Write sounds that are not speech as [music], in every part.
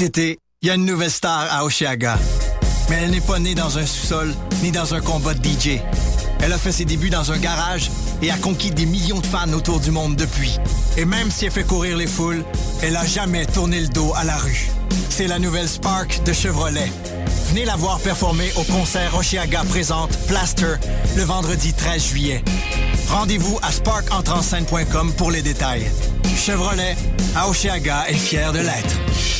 Cet été, il y a une nouvelle star à Oshiaga. Mais elle n'est pas née dans un sous-sol ni dans un combat de DJ. Elle a fait ses débuts dans un garage et a conquis des millions de fans autour du monde depuis. Et même si elle fait courir les foules, elle a jamais tourné le dos à la rue. C'est la nouvelle Spark de Chevrolet. Venez la voir performer au concert Oshiaga présente Plaster le vendredi 13 juillet. Rendez-vous à sparkentrenscène.com pour les détails. Chevrolet, à Oshiaga est fier de l'être.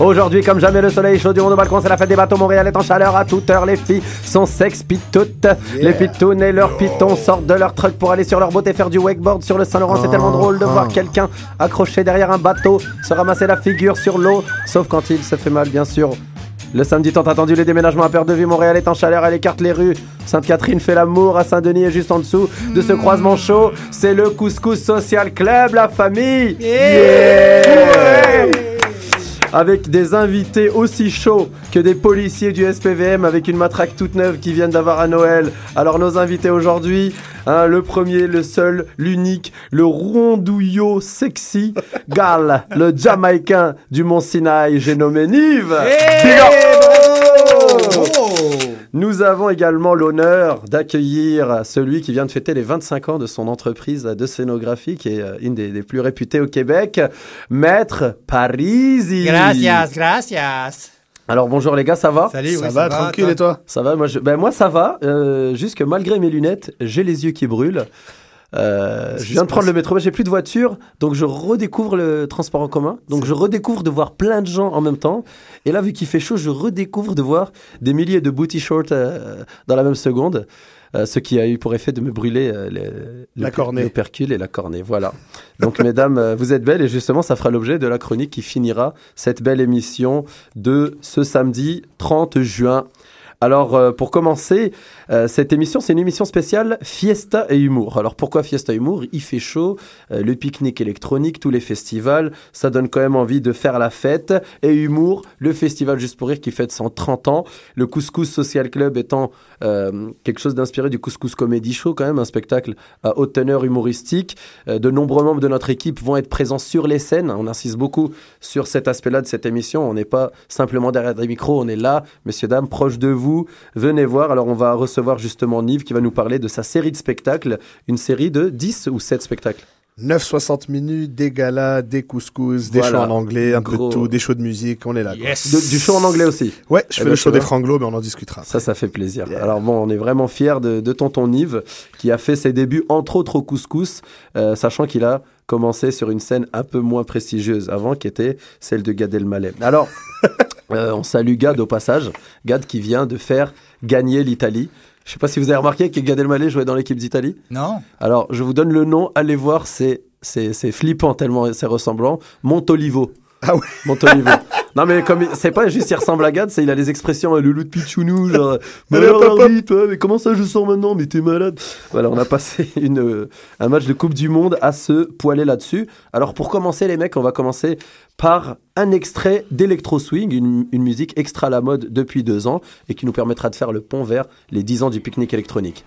Aujourd'hui, comme jamais, le soleil chaud du monde au balcon, c'est la fête des bateaux. Montréal est en chaleur à toute heure. Les filles sont sex toutes. Les pitounes et leurs pitons sortent de leur truck pour aller sur leur boat et faire du wakeboard sur le Saint-Laurent. C'est tellement drôle de voir quelqu'un accroché derrière un bateau se ramasser la figure sur l'eau, sauf quand il se fait mal, bien sûr. Le samedi tant attendu, les déménagements à perte de vue. Montréal est en chaleur, elle écarte les rues. Sainte-Catherine fait l'amour à Saint-Denis et juste en dessous de ce croisement chaud, c'est le Couscous Social Club, la famille. Yeah avec des invités aussi chauds que des policiers du SPVM avec une matraque toute neuve qui viennent d'avoir à Noël. Alors nos invités aujourd'hui, hein, le premier, le seul, l'unique, le rondouillot sexy, Gal, le Jamaïcain du Mont Sinaï, j'ai nommé Nive. Nous avons également l'honneur d'accueillir celui qui vient de fêter les 25 ans de son entreprise de scénographie, qui est euh, une des, des plus réputées au Québec, Maître Parisi. Gracias, gracias. Alors bonjour les gars, ça va? Salut, Ça oui, va, tranquille, et toi? Ça va, moi, je... ben, moi ça va, euh, juste que malgré mes lunettes, j'ai les yeux qui brûlent. Euh, je viens de prendre le métro, j'ai plus de voiture, donc je redécouvre le transport en commun. Donc je redécouvre de voir plein de gens en même temps. Et là, vu qu'il fait chaud, je redécouvre de voir des milliers de booty shorts euh, dans la même seconde. Euh, ce qui a eu pour effet de me brûler euh, les- La le- l'opercule et la cornée. Voilà. Donc, [laughs] mesdames, euh, vous êtes belles et justement, ça fera l'objet de la chronique qui finira cette belle émission de ce samedi 30 juin. Alors, euh, pour commencer, euh, cette émission, c'est une émission spéciale Fiesta et Humour. Alors, pourquoi Fiesta et Humour? Il fait chaud, euh, le pique-nique électronique, tous les festivals, ça donne quand même envie de faire la fête. Et Humour, le festival Juste pour Rire qui fête 130 ans. Le Couscous Social Club étant quelque chose d'inspiré du Couscous Comedy Show, quand même, un spectacle à haute teneur humoristique. De nombreux membres de notre équipe vont être présents sur les scènes. On insiste beaucoup sur cet aspect-là de cette émission. On n'est pas simplement derrière des micros, on est là, messieurs, dames, proches de vous. Venez voir. Alors, on va recevoir justement Nive qui va nous parler de sa série de spectacles. Une série de 10 ou 7 spectacles 9,60 minutes, des galas, des couscous, des Voilà. shows en anglais, un peu Gros. de tout, des shows de musique, on est là. Yes. De- Du show en anglais aussi. Ouais, je Eh fais ben, le show des franglos, mais on en discutera. Ça, ça fait plaisir. Alors bon, on est vraiment fiers de, de tonton Nive, qui a fait ses débuts, entre autres, au couscous, euh, sachant qu'il a commencé sur une scène un peu moins prestigieuse avant, qui était celle de Gad Elmaleh. Alors, [laughs] Euh, on salue Gad au passage. Gad qui vient de faire gagner l'Italie. Je sais pas si vous avez remarqué que Gad Elmaleh jouait dans l'équipe d'Italie. Non Alors, je vous donne le nom, allez voir, c'est c'est c'est flippant tellement c'est ressemblant. Montolivo. Ah ouais [laughs] Montolivo. non mais comme c'est pas juste il ressemble à Gad, c'est il a les expressions euh, le loup de Pichounou genre mais [laughs] Allez, alors toi mais comment ça je sors maintenant? Mais t'es malade. Voilà, on a passé [laughs] une euh, un match de Coupe du monde à se poiler là-dessus. Alors pour commencer les mecs, on va commencer par un extrait d'Electro Swing, une, une musique extra à la mode depuis deux ans et qui nous permettra de faire le pont vers les 10 ans du pique-nique électronique.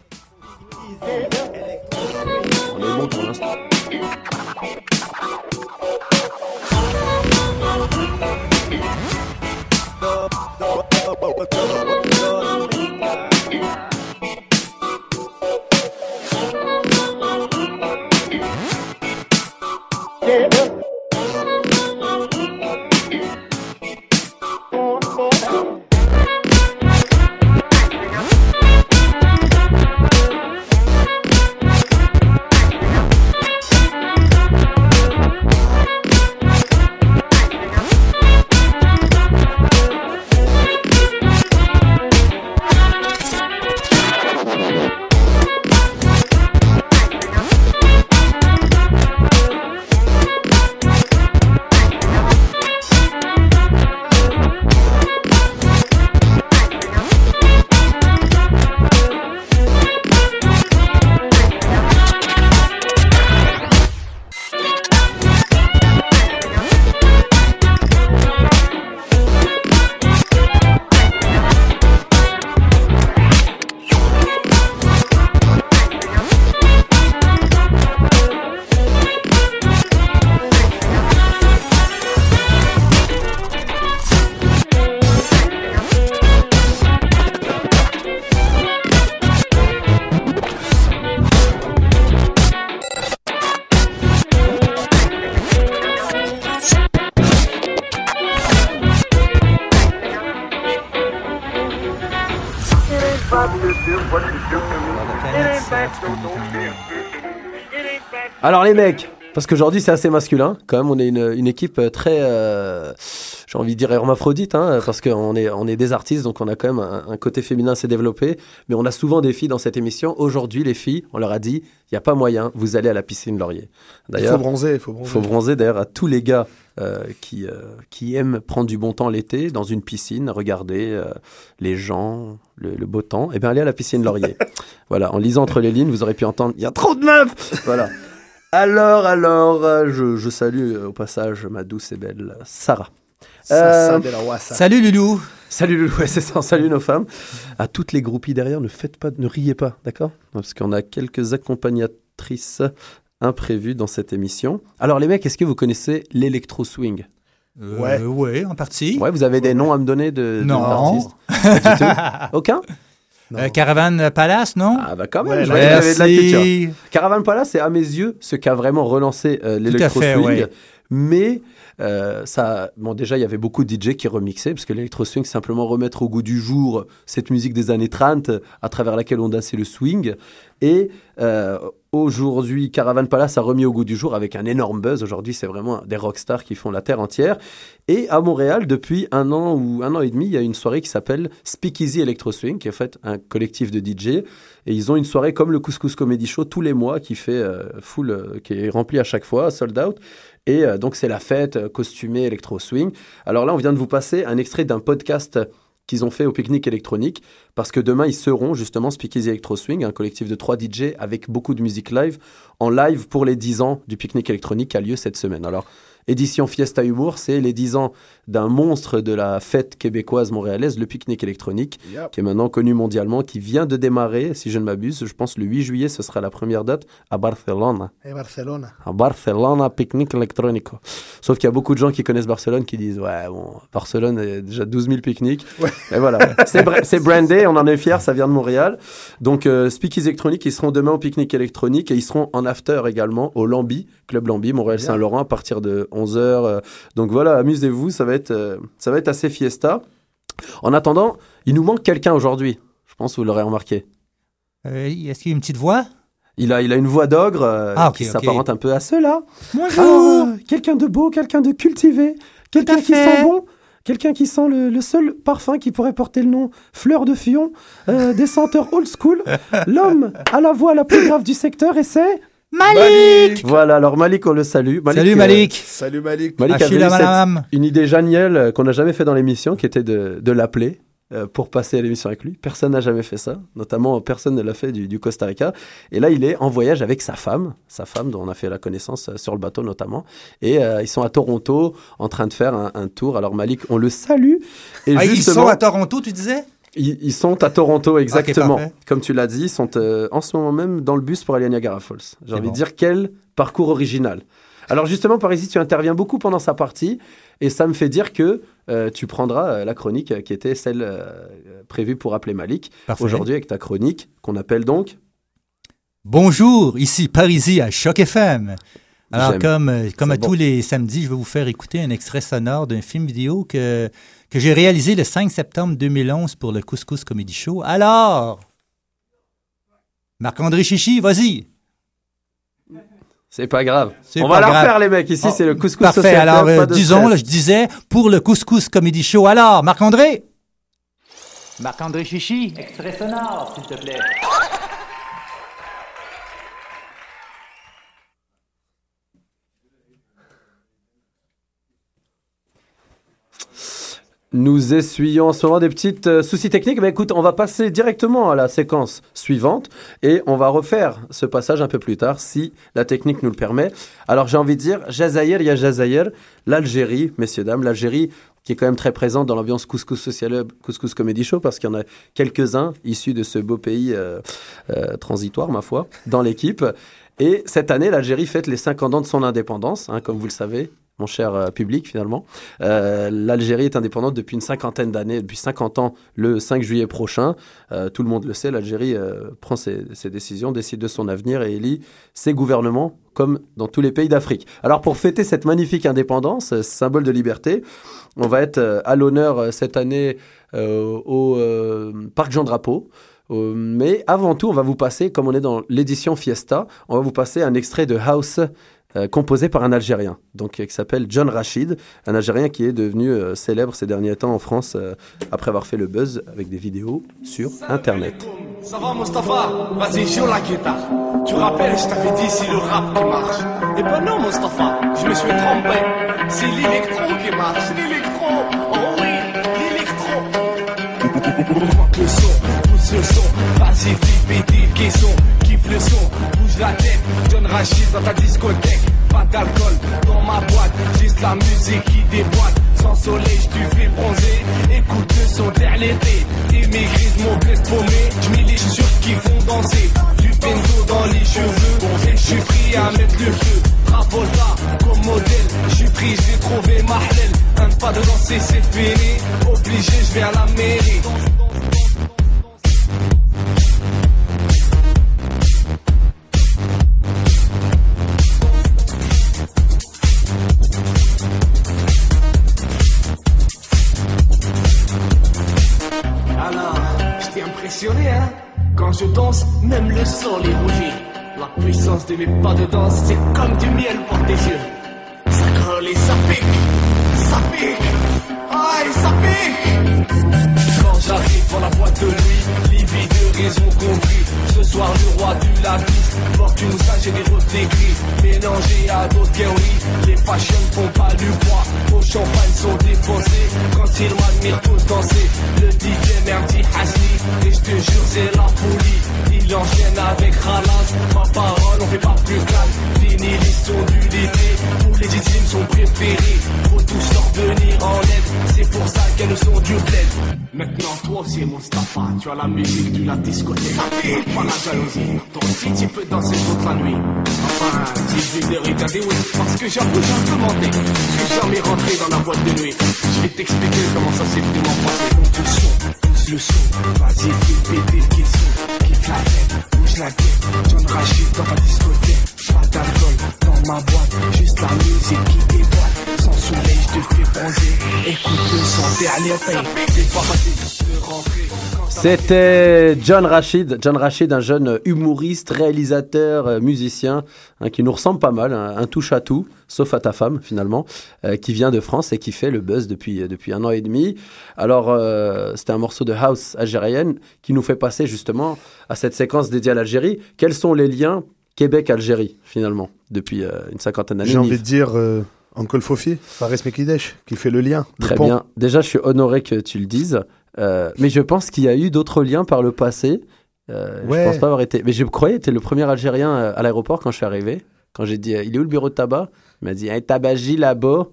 Alors les mecs, parce qu'aujourd'hui c'est assez masculin, quand même on est une, une équipe très, euh, j'ai envie de dire hermaphrodite, hein, parce qu'on est, on est des artistes, donc on a quand même un, un côté féminin assez développé, mais on a souvent des filles dans cette émission. Aujourd'hui les filles, on leur a dit, il n'y a pas moyen, vous allez à la piscine Laurier. Il faut D'ailleurs, bronzer, il faut bronzer. faut bronzer d'ailleurs à tous les gars euh, qui, euh, qui aiment prendre du bon temps l'été dans une piscine, regarder euh, les gens, le, le beau temps, et bien allez à la piscine Laurier. [laughs] voilà, en lisant entre les lignes, vous aurez pu entendre il y a trop de meufs Voilà. Alors, alors, euh, je, je salue euh, au passage ma douce et belle Sarah. Euh. Salut Loulou Salut Loulou, ouais, c'est ça, salut nos femmes. À toutes les groupies derrière, ne faites pas, ne riez pas, d'accord? Parce qu'on a quelques accompagnatrices imprévues dans cette émission. Alors les mecs, est-ce que vous connaissez l'électro swing Euh, Ouais. Ouais, en partie. Ouais, vous avez des noms à me donner de, de- Non. [laughs] Aucun? Euh, Caravane Palace, non? Ah bah quand même, Ouais, je voyais que vous avez de la culture. Merci. Caravan Palace, c'est à mes yeux ce qui a vraiment relancé euh, l'électro fait, swing. ouais. Mais euh, ça, bon déjà il y avait beaucoup de DJ qui remixaient parce que l'électro swing c'est simplement remettre au goût du jour cette musique des années 30 à travers laquelle on dansait le swing. Et euh, aujourd'hui, Caravan Palace a remis au goût du jour avec un énorme buzz. Aujourd'hui, c'est vraiment des rockstars qui font la terre entière. Et à Montréal, depuis un an ou un an et demi, il y a une soirée qui s'appelle Speakeasy Electro Swing, qui est en fait un collectif de DJ. Et ils ont une soirée comme le Couscous Comedy Show tous les mois qui fait euh, euh, qui est rempli à chaque fois, sold out. Et euh, donc c'est la fête euh, costumée Electro Swing. Alors là, on vient de vous passer un extrait d'un podcast qu'ils ont fait au pique-nique électronique, parce que demain, ils seront justement Speakeasy Electro Swing, un collectif de trois DJ avec beaucoup de musique live, en live pour les 10 ans du pique-nique électronique qui a lieu cette semaine. Alors, édition Fiesta Humour, c'est les 10 ans d'un monstre de la fête québécoise montréalaise, le pique-nique électronique, Yep. qui est maintenant connu mondialement, qui vient de démarrer, si je ne m'abuse, je pense le 8 juillet, ce sera la première date à Barcelone. Et Barcelone. À Barcelone, pique-nique électronique. Sauf qu'il y a beaucoup de gens qui connaissent Barcelone qui disent Ouais, bon, Barcelone, il y a déjà 12 000 pique-niques. Ouais. Et voilà. c'est bra- c'est brandé, on en est fiers, ça vient de Montréal. Donc, euh, Speakeasy électronique, ils seront demain au pique-nique électronique et ils seront en after également au Lambi, Club Lambi, Montréal-Saint-Laurent, à partir de 11h. donc voilà, amusez-vous, ça, va être, euh, ça va être assez fiesta. En attendant, il nous manque quelqu'un aujourd'hui. Je pense que vous l'aurez remarqué. Euh, Est-ce qu'il y a une petite voix? Il a, il a une voix d'ogre euh, Ah, qui s'apparente un peu à cela. Bonjour euh, quelqu'un de beau, quelqu'un de cultivé, quelqu'un qui sent bon, quelqu'un qui sent le, le seul parfum qui pourrait porter le nom Fleur de Fion, euh, des senteurs old school, [laughs] l'homme à la voix la plus grave du secteur, et c'est... Malik Voilà, alors Malik, on le salue. Salut euh, Malik Salut Malik. Malik avait Achille eu cette- une idée géniale euh, qu'on n'a jamais fait dans l'émission, qui était de, de l'appeler euh, pour passer à l'émission avec lui. Personne n'a jamais fait ça, notamment personne ne l'a fait du, du Costa Rica. Et là, il est en voyage avec sa femme, sa femme dont on a fait la connaissance euh, sur le bateau notamment. Et euh, ils sont à Toronto en train de faire un, un tour. Alors Malik, on le salue. Et Ah, ils sont à Toronto, tu disais? Ils, ils sont à Toronto, exactement. parfait. Comme tu l'as dit, ils sont euh, en ce moment même dans le bus pour aller à Niagara Falls. J'ai envie bon. de dire quel parcours original. Alors justement, Parisi, tu interviens beaucoup pendant sa partie et ça me fait dire que euh, tu prendras euh, la chronique euh, qui était celle prévue pour appeler Malik. Aujourd'hui, avec ta chronique qu'on appelle donc... Bonjour, ici Parisi à Choc FM. Alors, comme, comme à bon. tous les samedis, je vais vous faire écouter un extrait sonore d'un film vidéo que, que j'ai réalisé le 5 septembre 2011 pour le Couscous Comedy Show. Alors, Marc-André Chichi, vas-y. C'est pas grave. C'est On pas va la refaire les mecs. Ici, Oh, c'est le couscous Parfait, social alors club, euh, disons, là, je disais, pour le Couscous Comedy Show. Alors, Marc-André? Marc-André Chichi, extrait sonore, s'il te plaît. Nous essuyons en ce moment des petits euh, soucis techniques. Mais écoute, on va passer directement à la séquence suivante et on va refaire ce passage un peu plus tard si la technique nous le permet. Alors j'ai envie de dire, Jazaïr, il y a Jazaïr, l'Algérie, messieurs, dames, l'Algérie qui est quand même très présente dans l'ambiance Couscous Social Couscous Comedy Show, parce qu'il y en a quelques-uns issus de ce beau pays euh, euh, transitoire, ma foi, dans l'équipe. Et cette année, l'Algérie fête les 50 ans de son indépendance, hein, comme vous le savez, mon cher euh, public, finalement. Euh, L'Algérie est indépendante depuis une cinquantaine d'années, depuis 50 ans, le 5 juillet prochain. Euh, tout le monde le sait, l'Algérie prend ses, ses décisions, décide de son avenir et élit ses gouvernements, comme dans tous les pays d'Afrique. Alors, pour fêter cette magnifique indépendance, symbole de liberté, on va être à l'honneur cette année au Parc Jean Drapeau. Euh, mais avant tout, on va vous passer, comme on est dans l'édition Fiesta, on va vous passer un extrait de House euh, composé par un Algérien, donc qui s'appelle John Rachid, un Algérien qui est devenu euh, célèbre ces derniers temps en France euh, après avoir fait le buzz avec des vidéos sur Internet. Ça va Mustapha Vas-y joue la guitare. Tu rappelles je t'avais dit c'est le rap qui marche. Eh ben non Mustapha Je me suis trompé. C'est l'électro qui marche L'électro. Oh oui L'électro [laughs] Augmente le son. Vas-y fais péter le caisson Kiffe le son. Bouge la tête John Rachid dans ta discothèque. Pas d'alcool dans ma boîte Juste la musique qui déboîte. Sans soleil je te fais bronzer. Écoute le son derrière l'été. Maigris de mon bled paumé. J'mets les chaussures qui font danser. Du benzo dans les cheveux. Et j'suis pris à mettre le feu. Travolta comme modèle. J'suis pris j'ai trouvé ma Un pas de danser c'est fini. Obligé j'vais à la mairie de pas de danse, c'est comme du miel pour tes yeux. Ça colle et ça pique, ça pique, aïe, ça pique. Quand j'arrive dans la boîte de nuit, les de raison compris. Ce soir, le roi du lapis porte une sage et des reflets gris. Mélangés à d'autres théories, les fashions font pas du poids. Au champagne sont défoncés quand ils m'admirent tous danser. Le DJ Merdi Hasni, et je te jure, c'est la folie. Il enchaîne avec Ralas, ma parole, fait pas plus calme. Fini l'histoire du l'été, tous les DJ sont préférés. Faut tous leur venir en aide, c'est pour ça qu'elles sont du bled. Maintenant, toi aussi, Mustapha, tu as la musique de la discothèque. Pas la jalousie, toi aussi tu peux danser toute la nuit. Enfin, si je vais regarder, oui, parce que j'avoue, j'ai menté. Je suis jamais rentré dans la boîte de nuit. Je vais t'expliquer comment ça s'est vraiment passé. Monte le pousse le son, vas-y, fais péter le caisson. Kiffe la tête, tête. John Rachid dans ma discothèque. Pas d'alcool dans ma boîte, juste la musique qui déboîte. Sans soleil, je te fais bronzer. Écoute le son derrière. C'est pas C'était John Rachid. John Rachid, un jeune humoriste, réalisateur, euh, musicien, hein, qui nous ressemble pas mal, un, un touche à tout, sauf à ta femme finalement, euh, qui vient de France et qui fait le buzz depuis, euh, depuis un an et demi. Alors, euh, c'était un morceau de house algérienne qui nous fait passer justement à cette séquence dédiée à l'Algérie. Quels sont les liens Québec-Algérie finalement depuis euh, une cinquantaine d'années J'ai envie de dire Uncle Fofi, Fares Mekidesh, qui fait le lien. Très bien. Déjà, je suis honoré que tu le dises. Euh, mais je pense qu'il y a eu d'autres liens par le passé. Euh, Ouais. Je pense pas avoir été. Mais je croyais être le premier Algérien euh, à l'aéroport quand je suis arrivé. Quand j'ai dit, euh, il est où le bureau de tabac? Il m'a dit, un tabagie là-bas.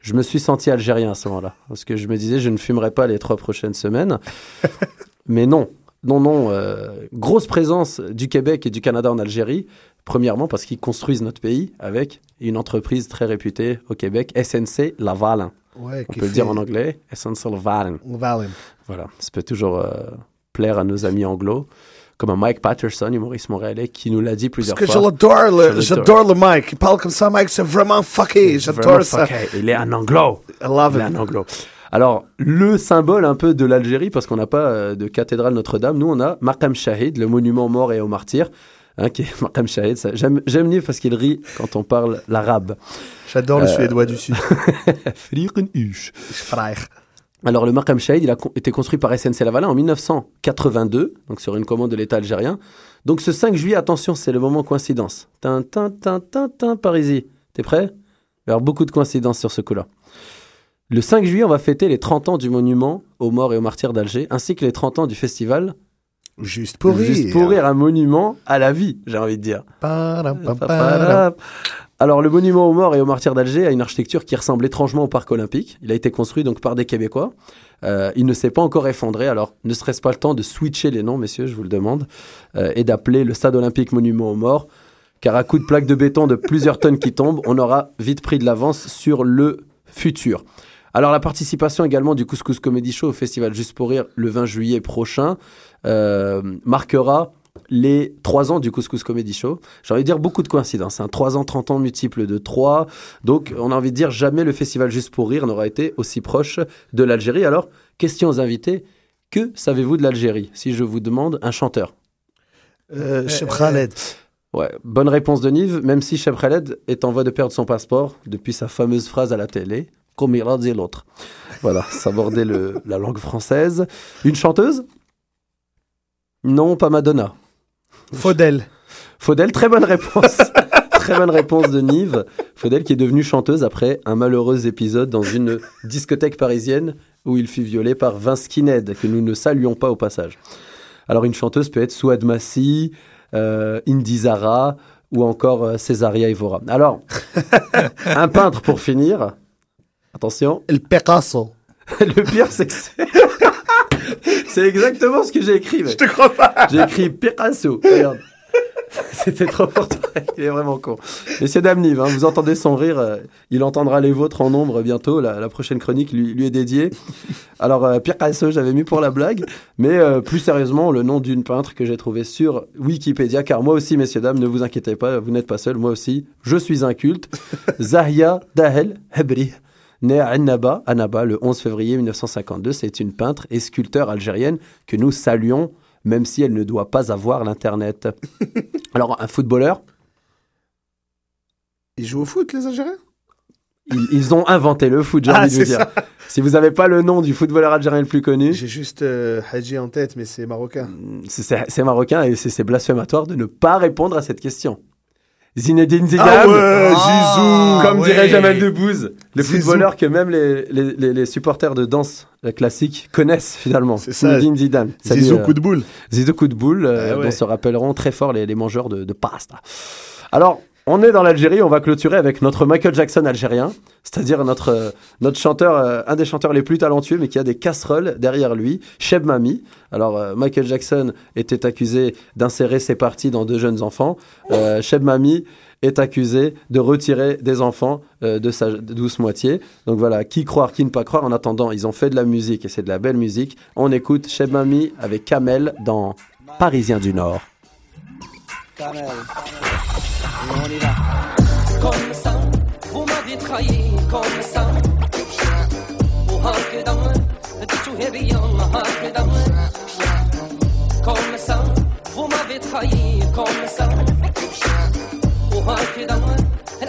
Je me suis senti algérien à ce moment-là. Parce que je me disais, je ne fumerai pas les trois prochaines semaines. [laughs] mais non. Non, non. euh, grosse présence du Québec et du Canada en Algérie. Premièrement, parce qu'ils construisent notre pays avec une entreprise très réputée au Québec, SNC Laval. Ouais, On peut le fait- dire en anglais, Laval. Laval. Voilà, ça peut toujours euh, plaire à nos amis anglo, comme un Mike Patterson, humoriste montréalais, qui nous l'a dit Parce plusieurs que je fois. Je l'adore. j'adore le Mike. Il parle comme ça, Mike, c'est vraiment fucké. J'adore ça. fucké. Il est un anglo. I love Il est it. un anglo. Alors, le symbole un peu de l'Algérie, parce qu'on n'a pas euh, de cathédrale Notre-Dame, nous on a Maqam Shahid, le monument aux morts et aux martyrs. Hein, qui est [laughs] ça- j'aime j'aime Nive parce qu'il rit quand on parle l'arabe. J'adore le Euh, suédois du Sud. [laughs] Alors, le Markham Shahid, il a été construit par SNC Lavalin en 1982, donc sur une commande de l'État algérien. Donc, ce 5 juillet, attention, c'est le moment coïncidence. Tin, tin, tin, tin, tin, Parisie. T'es prêt? Il va y avoir beaucoup de coïncidences sur ce coup-là. Le 5 juillet, on va fêter les 30 ans du monument aux morts et aux martyrs d'Alger, ainsi que les 30 ans du festival Juste pour rire. Juste pour rire, un monument à la vie, j'ai envie de dire. Alors, le monument aux morts et aux martyrs d'Alger a une architecture qui ressemble étrangement au parc olympique. Il a été construit donc par des Québécois. Euh, il ne s'est pas encore effondré. Alors, ne serait-ce pas le temps de switcher les noms, messieurs, je vous le demande, euh, et d'appeler le stade olympique monument aux morts Car à coup de plaques de béton de plusieurs tonnes qui tombent, on aura vite pris de l'avance sur le futur. Alors, la participation également du Couscous Comedy Show au festival Juste pour Rire le 20 juillet prochain euh, marquera les 3 ans du Couscous Comedy Show. J'ai envie de dire beaucoup de coïncidences. Hein. 3 ans, 30 ans multiples de 3. Donc, on a envie de dire jamais le festival Juste pour Rire n'aura été aussi proche de l'Algérie. Alors, question aux invités. Que savez-vous de l'Algérie Si je vous demande un chanteur? Euh, Cheb Khaled. Ouais, bonne réponse de Nive, même si Cheb Khaled est en voie de perdre son passeport depuis sa fameuse phrase à la télé, comme il a dit l'autre. Voilà, s'aborder le- la langue française. Une chanteuse? Non, pas Madonna. Faudel. Faudel, très bonne réponse. [laughs] très bonne réponse de Nive. Faudel qui est devenue chanteuse après un malheureux épisode dans une discothèque parisienne où il fut violé par Vince Kined, que nous ne saluons pas au passage. Alors une chanteuse peut être Souad Massi, euh, Indy Zara ou encore euh, Césaria Evora. Alors, [laughs] un peintre pour finir. Attention. El Picasso. [laughs] Le pire, c'est que c'est... [laughs] c'est exactement ce que j'ai écrit. mec. Je te crois pas. J'ai écrit Picasso. Regarde. [laughs] C'était trop fort. Il est vraiment con. Messieurs, dames, Nive, hein, vous entendez son rire. euh, il entendra les vôtres en nombre bientôt. La, la prochaine chronique lui, lui est dédiée. Alors, euh, Picasso, j'avais mis pour la blague. Mais euh, plus sérieusement, le nom d'une peintre que j'ai trouvé sur Wikipédia. Car moi aussi, messieurs, dames, ne vous inquiétez pas, vous n'êtes pas seuls. Moi aussi, je suis un culte. Zahia Dahel Hebri. Née à Annaba, Annaba le 11 février 1952, c'est une peintre et sculpteur algérienne que nous saluons, même si elle ne doit pas avoir l'Internet. [laughs] Alors, un footballeur, Ils jouent au foot, les Algériens? Ils, ils ont inventé le foot, j'ai Ah, envie de vous dire. Si vous n'avez pas le nom du footballeur algérien le plus connu, J'ai juste euh, Hadji en tête, mais c'est marocain. c'est- marocain et c'est blasphématoire de ne pas répondre à cette question. Zinedine Zidane, Ah ouais, Zizou comme ouais. dirait Jamel Debbouze, le Zizou. footballeur que même les, les, les- les supporters de danse classique connaissent finalement. C'est ça. Zinedine Zidane. Salut, Zizou euh, coup de boule. Zizou coup de boule, euh, Ah ouais. dont se rappelleront très fort les, les mangeurs de, de pasta. Alors, on est dans l'Algérie, on va clôturer avec notre Michael Jackson algérien, c'est-à-dire notre, euh, notre chanteur, euh, un des chanteurs les plus talentueux, mais qui a des casseroles derrière lui, Cheb Mami. Alors, euh, Michael Jackson était accusé d'insérer ses parties dans deux jeunes enfants. Cheb Mami est accusé de retirer des enfants de sa douce moitié. Donc voilà, qui croire, qui ne pas croire. En attendant, ils ont fait de la musique et c'est de la belle musique. On écoute Cheb Mami avec Kamel dans Parisien du Nord. كامل من هون إلى كل سنة وما بيتخيل كل سنة وهكذا تشوهي بيا هكذا كل سنة وما بيتخيل كل سنة وهكذا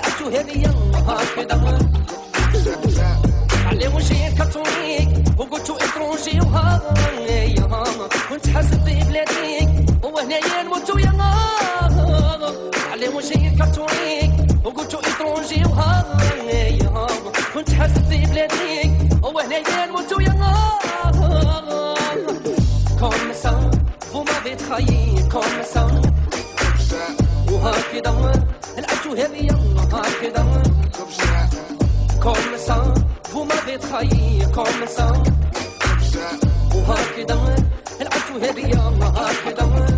تشوهي بيا هكذا علي وجهي كرتونيك وقلتو اترونجي وهاغ كنت حاسب ببلاديك وهنايا نموت ويا كاثوليك وقلت اترونجي وهاي كنت حاسس في بلاديك وهنايا نموت ويا كوم سا فما ما بتخيي كوم سا وهكذا. العيش هذه هكذا. كوم سا فما ما بتخيي كوم سا وهكذا. العيش هذه هكذا.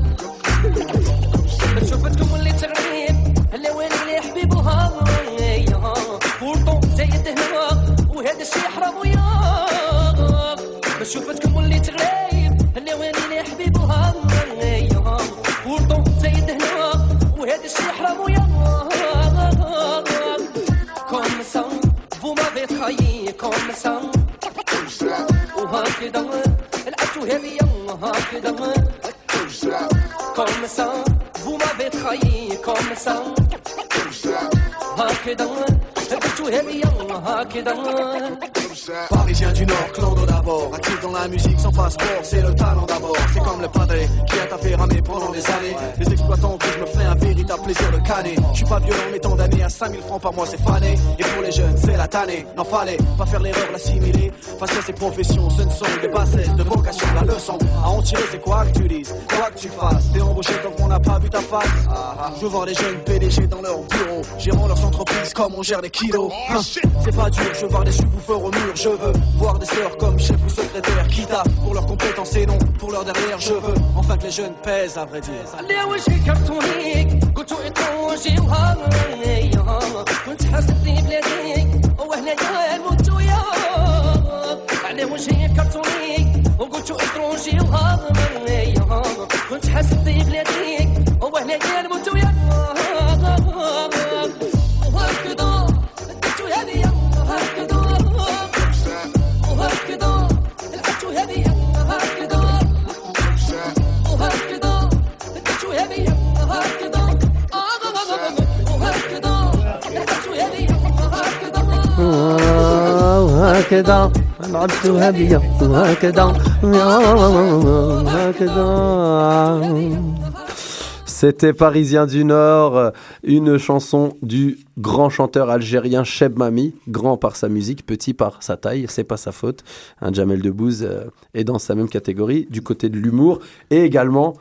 C'est le talent d'abord. C'est comme le padré qui a taffé ramer pendant des années. Les exploitants que je me fais un véritable plaisir de canner. Je suis pas violent, mais tant d'années à 5000 francs par mois, c'est fané. Et pour les jeunes, c'est la tannée. N'en fallait pas faire l'erreur, l'assimiler. Face à ces professions, ce ne sont que des bassesses de vocation. La leçon à en tirer, c'est quoi que tu dises, quoi que tu fasses. T'es embauché tant qu'on n'a pas vu ta face. Je vois les jeunes PDG dans leur bureau, gérant leurs entreprises comme on gère des kilos. Hein, C'est pas dur, je veux voir des subwoofers au mur. Je veux voir des sœurs comme chef ou secrétaire. Quitte à pour leurs compétences et non pour leur derrière. Je veux enfin que les jeunes pèsent, à vrai dire. على وجهي كرتونيك قلتو اتروجي وهاي وهكذا لعبتها بيا وهكذا وهكذا C'était Parisien du Nord, une chanson du grand chanteur algérien Cheb Mami, grand par sa musique, petit par sa taille, c'est pas sa faute. Un Jamel Debbouze euh, est dans sa même catégorie, du côté de l'humour, et également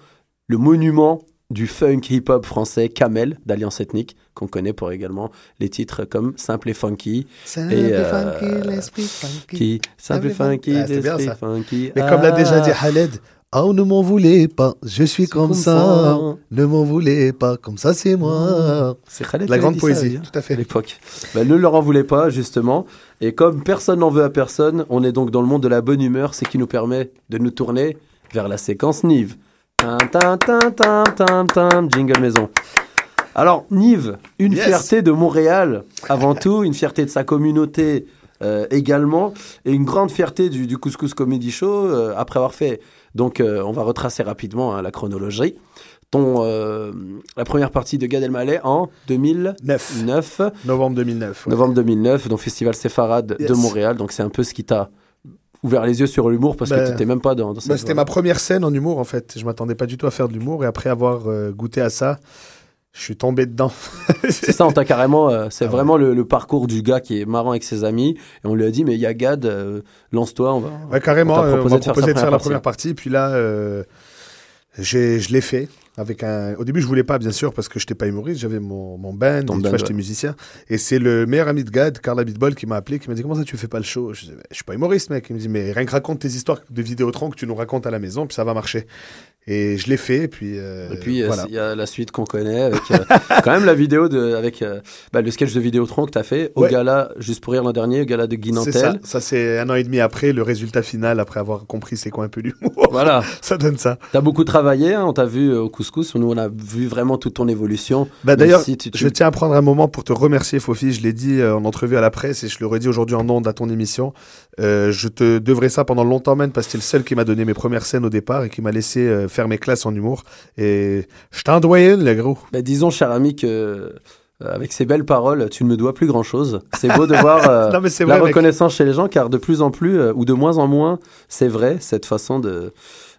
le monument du funk hip-hop français Kamel d'Alliance Ethnique, qu'on connaît pour également les titres comme Simple et Funky. Simple et, euh, funky, l'esprit funky. Simple et Funky, Ah, l'esprit ça. funky. Mais comme l'a déjà dit Ah. Khaled, oh ne m'en voulez pas, je suis comme, comme ça. ça. Ne m'en voulez pas, comme ça c'est moi. C'est Khaled La grande dit ça, poésie, lui, hein, tout à fait. à l'époque. Bah, ne leur en voulez pas, justement. Et comme personne n'en veut à personne, on est donc dans le monde de la bonne humeur, ce qui nous permet de nous tourner vers la séquence Nive. Tin, tin, tin, tin, tin, tin, jingle maison. Alors, Nive, une Yes. fierté de Montréal, avant [laughs] tout, une fierté de sa communauté euh, également, et une grande fierté du, du Couscous Comedy Show, euh, après avoir fait, donc euh, on va retracer rapidement hein, la chronologie, ton, la première partie de Gad Elmaleh en 2009. Novembre 2009. ouais. Novembre 2009, donc Festival Séfarade de Yes. Montréal, donc c'est un peu ce qui t'a ouvert les yeux sur l'humour, parce que Bah, tu n'étais même pas dans, dans cette Bah, C'était voie. ma première scène en humour en fait. Je m'attendais pas du tout à faire de l'humour et après avoir euh, goûté à ça, je suis tombé dedans. [laughs] C'est ça, on t'a carrément. euh, c'est Ah ouais. vraiment le, le parcours du gars qui est marrant avec ses amis. Et on lui a dit, mais il y a Gad, euh, lance-toi, on va. Ouais, carrément, on euh, on proposé de faire proposé sa de faire la première partie. Puis là, j'ai- je l'ai fait. Avec un... Au début, je voulais pas, bien sûr, parce que je n'étais pas humoriste. J'avais mon, mon band, Ton et band, j'étais musicien. Et c'est le meilleur ami de Gad, Carla Bitbol, qui m'a appelé, qui m'a dit Comment ça, tu fais pas le show? Je dis Je suis pas humoriste, mec. Il me dit Mais rien que raconte tes histoires de Vidéotron que tu nous racontes à la maison, puis ça va marcher. Et je l'ai fait, et puis. euh, Et puis, euh, voilà. il y a la suite qu'on connaît avec euh, [laughs] quand même la vidéo de, avec euh, bah, le sketch de Vidéotron que tu as fait au Ouais. gala, juste pour rire l'an dernier, au gala de C'est ça, ça c'est un an et demi après, le résultat final, après avoir compris c'est quoi un peu l'humour. [laughs] Voilà. ça donne ça. Tu as beaucoup travaillé, hein, on t'a vu euh, au couscous, nous on a vu vraiment toute ton évolution. Bah d'ailleurs, si tu- tu- je tiens à prendre un moment pour te remercier, Fofi. Je l'ai dit euh, en entrevue à la presse et je le redis aujourd'hui en ondes à ton émission. Euh, je te devrais ça pendant longtemps même parce que c'est le seul qui m'a donné mes premières scènes au départ et qui m'a laissé euh, faire faire mes classes en humour. Et je t'en dois une, le gros. Bah, disons, cher ami, que euh, avec ces belles paroles, tu ne me dois plus grand-chose. C'est beau de voir euh, [laughs] Non, la vrai, mec. reconnaissance chez les gens, car de plus en plus, euh, ou de moins en moins, c'est vrai, cette façon de,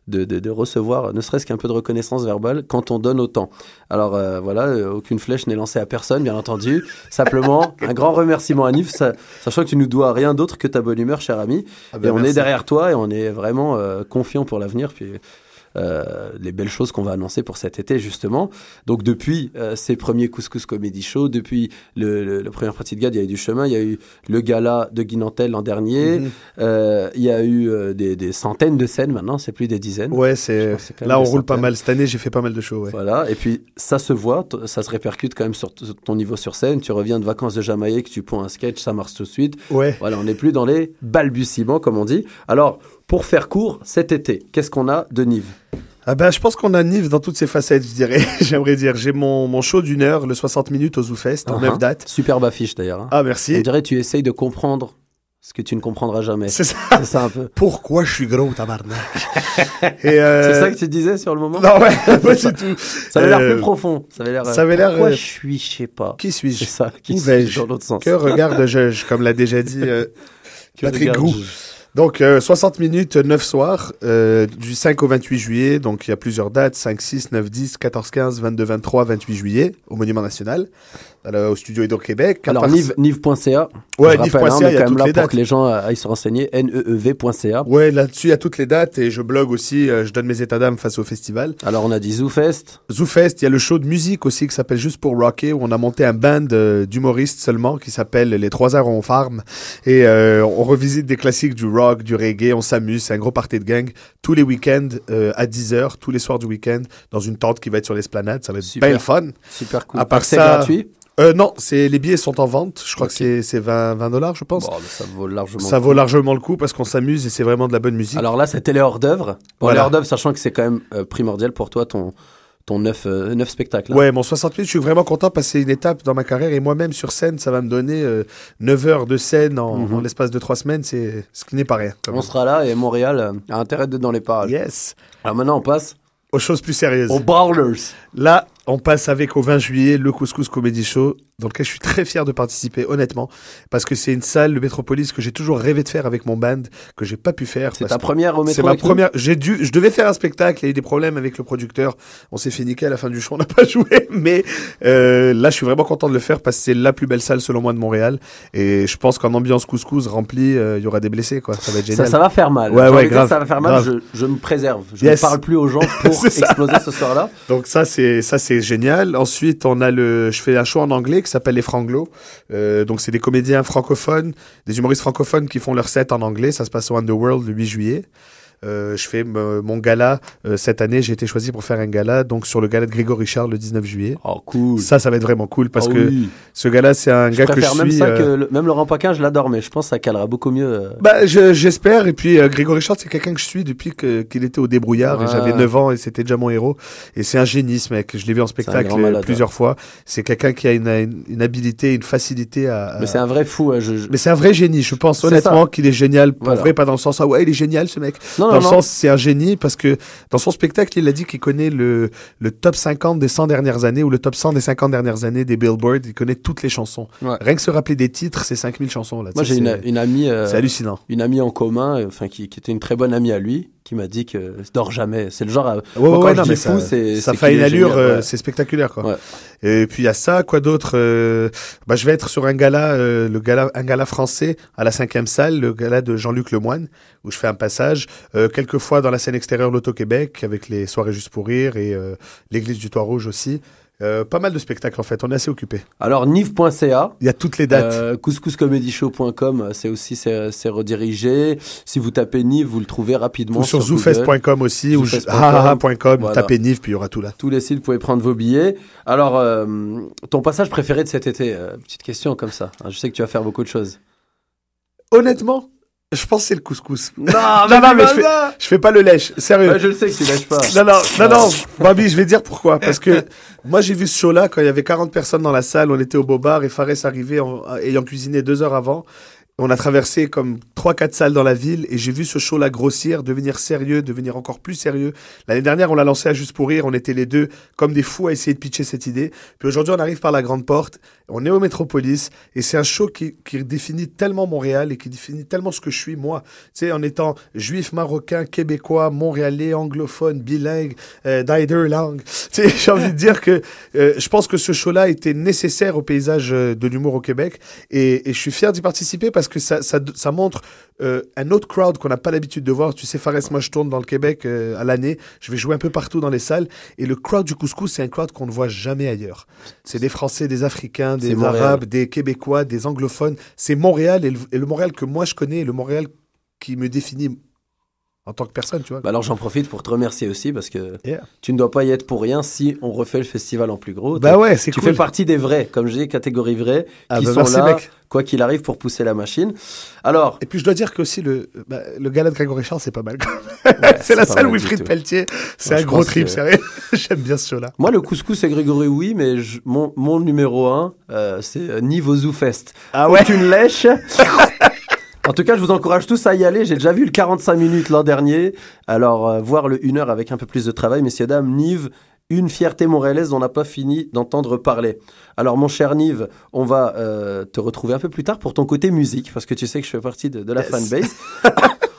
de, de- de recevoir, ne serait-ce qu'un peu de reconnaissance verbale, quand on donne autant. Alors euh, voilà, aucune flèche n'est lancée à personne, bien entendu. Simplement, [laughs] un grand remerciement à Nif, sa- sachant que tu nous dois rien d'autre que ta bonne humeur, cher ami. Ah ben, et on merci. est derrière toi et on est vraiment confiant pour l'avenir. Puis euh, les belles choses qu'on va annoncer pour cet été justement. Donc depuis euh, ces premiers couscous comedy show, depuis le, le- la première partie de GAD, il y a eu du chemin, il y a eu le gala de Guinantel l'an dernier, Mhm. Euh, il y a eu euh, des, des centaines de scènes maintenant, c'est plus des dizaines. Ouais, c'est là on roule pas mal. Cette année, j'ai fait pas mal de shows. Ouais. Voilà, et puis ça se voit, ça se répercute quand même sur ton niveau sur scène. Tu reviens de vacances de Jamaïque, tu ponds un sketch, ça marche tout de suite. Ouais. Voilà, on n'est plus dans les balbutiements, comme on dit. Alors, pour faire court, cet été, qu'est-ce qu'on a de Nive? Ah ben, je pense qu'on a Nive dans toutes ses facettes, je dirais. [laughs] J'aimerais dire. J'ai mon, mon show d'une heure, le 60 minutes au ZooFest, en Uh-huh. 9 dates. Superbe affiche d'ailleurs. hein. Ah, merci. On dirait que tu essayes de comprendre ce que tu ne comprendras jamais. C'est ça. [laughs] C'est ça un peu. Pourquoi je suis gros, tabarnak? [laughs] Euh, C'est ça que tu disais sur le moment? Non, ouais, pas du tout. Ça avait l'air Euh, plus profond. Ça avait l'air. ça avait l'air, Pourquoi euh, je suis, je sais pas. Qui suis-je? C'est ça. Qui suis-je? vais-je? Dans l'autre sens Que regarde-je, comme l'a déjà dit euh, Patrick Groux. Donc, euh, 60 minutes, 9 soirs, euh, du 5 au 28 juillet. Donc, il y a plusieurs dates 5, 6, 9, 10, 14, 15, 22, 23, 28 juillet, au Monument National, au studio Hydro-Québec. Alors, nive.ca. Ouais, nive.ca, hein, il y a quand même là les pour que les gens euh, aillent se renseigner. Neev.ca. Ouais, là-dessus, il y a toutes les dates et je blogue aussi. euh, je donne mes états d'âme face au festival. Alors, on a dit ZooFest. ZooFest, il y a le show de musique aussi qui s'appelle Juste pour Rocker, où on a monté un band euh, d'humoristes seulement qui s'appelle Les Trois Heures on farm. Et euh, on revisite des classiques du rock, du reggae, on s'amuse, c'est un gros party de gang. Tous les week-ends euh, à 10h, tous les soirs du week-end, dans une tente qui va être sur l'esplanade. Ça va être Super. bien fun. Super cool. À part ça, gratuit. Euh, non, c'est les billets sont en vente. Je crois que c'est c'est 20 20 dollars, je pense. Bon, ça vaut largement. ça le vaut coup. largement le coup parce qu'on s'amuse et c'est vraiment de la bonne musique. Alors là, c'était les hors-d'œuvre. Bon, Voilà. les hors-d'œuvre, sachant que c'est quand même euh, primordial pour toi, ton, ton neuf, euh, neuf spectacles. hein. Ouais, mon 60 minutes, je suis vraiment content parce que c'est une étape dans ma carrière et moi-même sur scène, ça va me donner euh, 9 heures de scène en, Mhm. en l'espace de 3 semaines, c'est ce qui n'est pas rien. On même. sera là et Montréal euh, a intérêt d'être dans les parages. Yes. Alors maintenant, on passe Aux choses plus sérieuses. aux Ballers. Là, on passe avec au 20 juillet le Couscous Comedy Show, dans lequel je suis très fier de participer, honnêtement, parce que c'est une salle, le Métropolis, que j'ai toujours rêvé de faire avec mon band, que j'ai pas pu faire. C'est ta première au C'est ma première. J'ai dû. Je devais faire un spectacle. Il y a eu des problèmes avec le producteur. On s'est fait niquer à la fin du show. On n'a pas [laughs] joué. Mais euh, là, je suis vraiment content de le faire parce que c'est la plus belle salle selon moi de Montréal. Et je pense qu'en ambiance couscous remplie, euh, il y aura des blessés. Quoi. Ça va être génial. ça va faire mal. Ouais, ouais, grave, Ça va faire mal. Je, je me préserve. Je Yes. ne parle plus aux gens [laughs] pour exploser ce soir-là. Donc ça c'est ça c'est génial. Ensuite on a le je fais un show en anglais qui s'appelle les Franglos. Euh, donc c'est des comédiens francophones, des humoristes francophones qui font leur set en anglais. Ça se passe au Underworld le 8 juillet. Euh, je fais me- mon gala euh, cette année. J'ai été choisi pour faire un gala donc sur le gala de Grégory Richard le 19 juillet. Oh, cool. Ça ça va être vraiment cool parce Oh que oui. ce gars-là c'est un Je gars que je même suis. ça euh, que le- même Laurent Paquin, je l'adore, mais je pense que ça calera beaucoup mieux. euh, Bah, je- j'espère. Et puis, euh, Grégory Richard, c'est quelqu'un que je suis depuis que- qu'il était au débrouillard. Et j'avais 9 ans et c'était déjà mon héros. Et c'est un génie, ce mec. Je l'ai vu en spectacle euh, malade, plusieurs fois. C'est quelqu'un qui a une, une, une habilité, une facilité à. Mais c'est un vrai fou. euh, je- Mais c'est un vrai génie. Je pense honnêtement qu'il est génial. Pour Voilà. vrai, pas dans le sens, ah ouais, il est génial, ce mec. Non, dans le sens, c'est un génie parce que dans son spectacle, il a dit qu'il connaît le, le top 50 des 100 dernières années ou le top 100 des 50 dernières années des Billboard. Il connaît toutes les chansons. Ouais. Rien que se rappeler des titres, c'est 5000 chansons, là. Moi, j'ai une, une amie. euh, C'est hallucinant. Une amie en commun, euh, enfin qui, qui était une très bonne amie à lui, qui m'a dit que dors jamais. C'est le genre. à- Ouais, moi, ouais, quand ouais, je non, dis mais fou, c'est ça fait une allure, euh, c'est spectaculaire, quoi. Ouais. Et puis il y a ça, quoi d'autre euh, bah, Je vais être sur un gala, euh, le gala, un gala français à la cinquième salle, le gala de Jean-Luc Lemoine, où je fais un passage, euh, quelques fois dans la scène extérieure l'Auto-Québec, avec les soirées juste pour rire et euh, l'église du Toit Rouge aussi. Euh, pas mal de spectacles en fait, on est assez occupé. Alors, nive.ca. Il y a toutes les dates. Euh, couscouscomedyshow.com, euh, c'est aussi c'est c'est redirigé. Si vous tapez Nive, vous le trouvez rapidement. ou sur Google. zoufest.com aussi, ou hahaha.com, Voilà. tapez Nive, puis il y aura tout là. Tous les sites, vous pouvez prendre vos billets. Alors, euh, ton passage préféré de cet été euh, Petite question comme ça. Hein, Je sais que tu vas faire beaucoup de choses. Honnêtement, je pense que c'est le couscous. Non, [laughs] non, non, mais je fais, je fais pas le lèche, sérieux. Ouais, je le sais que tu lâches pas. Non, non, non, non, Bobby, je vais dire pourquoi. [laughs] Parce que moi, j'ai vu ce show-là quand il y avait 40 personnes dans la salle. On était au Bobar et Fares arrivait en- ayant cuisiné deux heures avant. On a traversé comme 3-4 salles dans la ville et j'ai vu ce show-là grossir, devenir sérieux, devenir encore plus sérieux. L'année dernière, on l'a lancé à Juste pour Rire. On était les deux comme des fous à essayer de pitcher cette idée. Puis aujourd'hui, on arrive par la grande porte. On est au Métropolis et c'est un show qui, qui définit tellement Montréal et qui définit tellement ce que je suis, moi. Tu sais, en étant juif, marocain, québécois, montréalais, anglophone, bilingue, euh, d'eider langue. Tu sais, [laughs] j'ai envie de dire que euh, je pense que ce show-là était nécessaire au paysage euh, de l'humour au Québec et, je suis fier d'y participer parce que ça, ça, ça montre euh, un autre crowd qu'on n'a pas l'habitude de voir. Tu sais, Fares, moi je tourne dans le Québec à l'année, je vais jouer un peu partout dans les salles et le crowd du couscous, c'est un crowd qu'on ne voit jamais ailleurs. C'est des Français, des Africains, des Montréal. Arabes, des Québécois, des anglophones. C'est Montréal et le, et le Montréal que moi je connais, le Montréal qui me définit en tant que personne, tu vois. Bah alors j'en profite pour te remercier aussi parce que Yeah. tu ne dois pas y être pour rien si on refait le festival en plus gros. Bah ouais, c'est Tu cool. fais partie des vrais, comme dis, catégorie vraie, Ah qui bah sont merci, là, mec. quoi qu'il arrive, pour pousser la machine. Alors, Et puis je dois dire qu'aussi le, bah, le gala de Grégory Charles, c'est pas mal. Ouais, [laughs] c'est la salle Wilfried. Pelletier. C'est un gros trip, que- sérieux. [laughs] J'aime bien ce show-là. moi, le couscous et Grégory, oui, mais je- mon, mon numéro un, euh, c'est euh, Niveau Zoo Fest. Ah ouais Aucune lèche. [laughs] En tout cas, je vous encourage tous à y aller. J'ai déjà vu le 45 minutes l'an dernier. Alors, euh, voir le 1 heure avec un peu plus de travail, messieurs, dames, Nive, une fierté montréalaise dont on n'a pas fini d'entendre parler. Alors, mon cher Nive, on va euh, te retrouver un peu plus tard pour ton côté musique, parce que tu sais que je fais partie de, de la Yes. fanbase.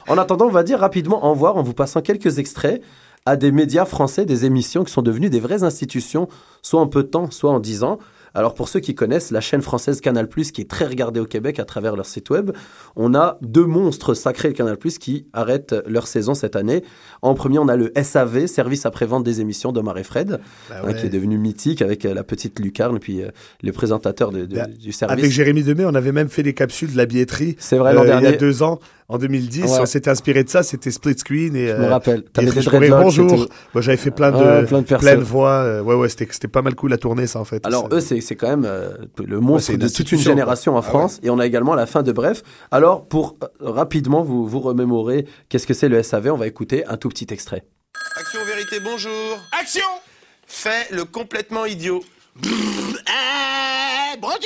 en attendant, on va dire rapidement au revoir en vous passant quelques extraits à des médias français, des émissions qui sont devenues des vraies institutions, soit en peu de temps, soit en 10 ans. Alors pour ceux qui connaissent, la chaîne française Canal+, qui est très regardée au Québec à travers leur site web, on a deux monstres sacrés de Canal+, qui arrêtent leur saison cette année. En premier, on a le SAV, Service après-vente des émissions d'Omar et Fred, Bah hein, ouais. qui est devenu mythique avec euh, la petite lucarne et puis euh, les présentateurs de- de- Bah, du service. Avec Jérémy Demé, on avait même fait des capsules de la billetterie. C'est vrai, l'an euh, Il y a dernier. deux ans, en 2010. Ouais. On s'était inspiré de ça. C'était split screen. Et, Je me euh, rappelle. et T'avais des je pourrais- dreadlocks Bonjour. Moi, j'avais fait plein de, Ouais, plein de personnes. voix. euh, ouais, ouais, c'était c'était pas mal cool à tourner, ça, en fait. Alors Ça- eux, c'est c'est quand même euh, le monstre c'est une de toute une génération en. Ah France. Et on a également la fin de Bref. Alors, pour euh, rapidement vous, vous remémorer qu'est-ce que c'est le SAV, on va écouter un tout petit extrait. Action vérité, bonjour. Action Fais le complètement idiot. bonjour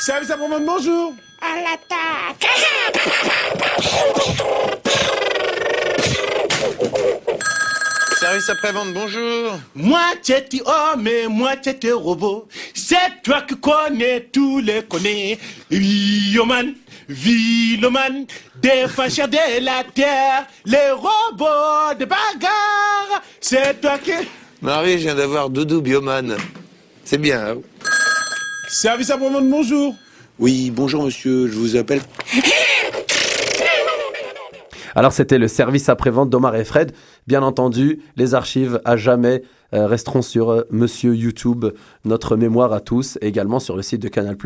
Service à moment bonjour. Service après-vente, bonjour. Moitié tu homme et moitié tu robot. C'est toi qui connais tous les connais. Bioman, Viloman, des fâcheurs de la terre, les robots de bagarre. C'est toi qui. Marie, je viens d'avoir Doudou Bioman. C'est bien, hein Service à moment bonjour. Oui, bonjour monsieur, je vous appelle. Alors c'était le service après-vente d'Omar et Fred. Bien entendu, les archives à jamais euh, resteront sur euh, Monsieur YouTube, notre mémoire à tous, également sur le site de Canal+.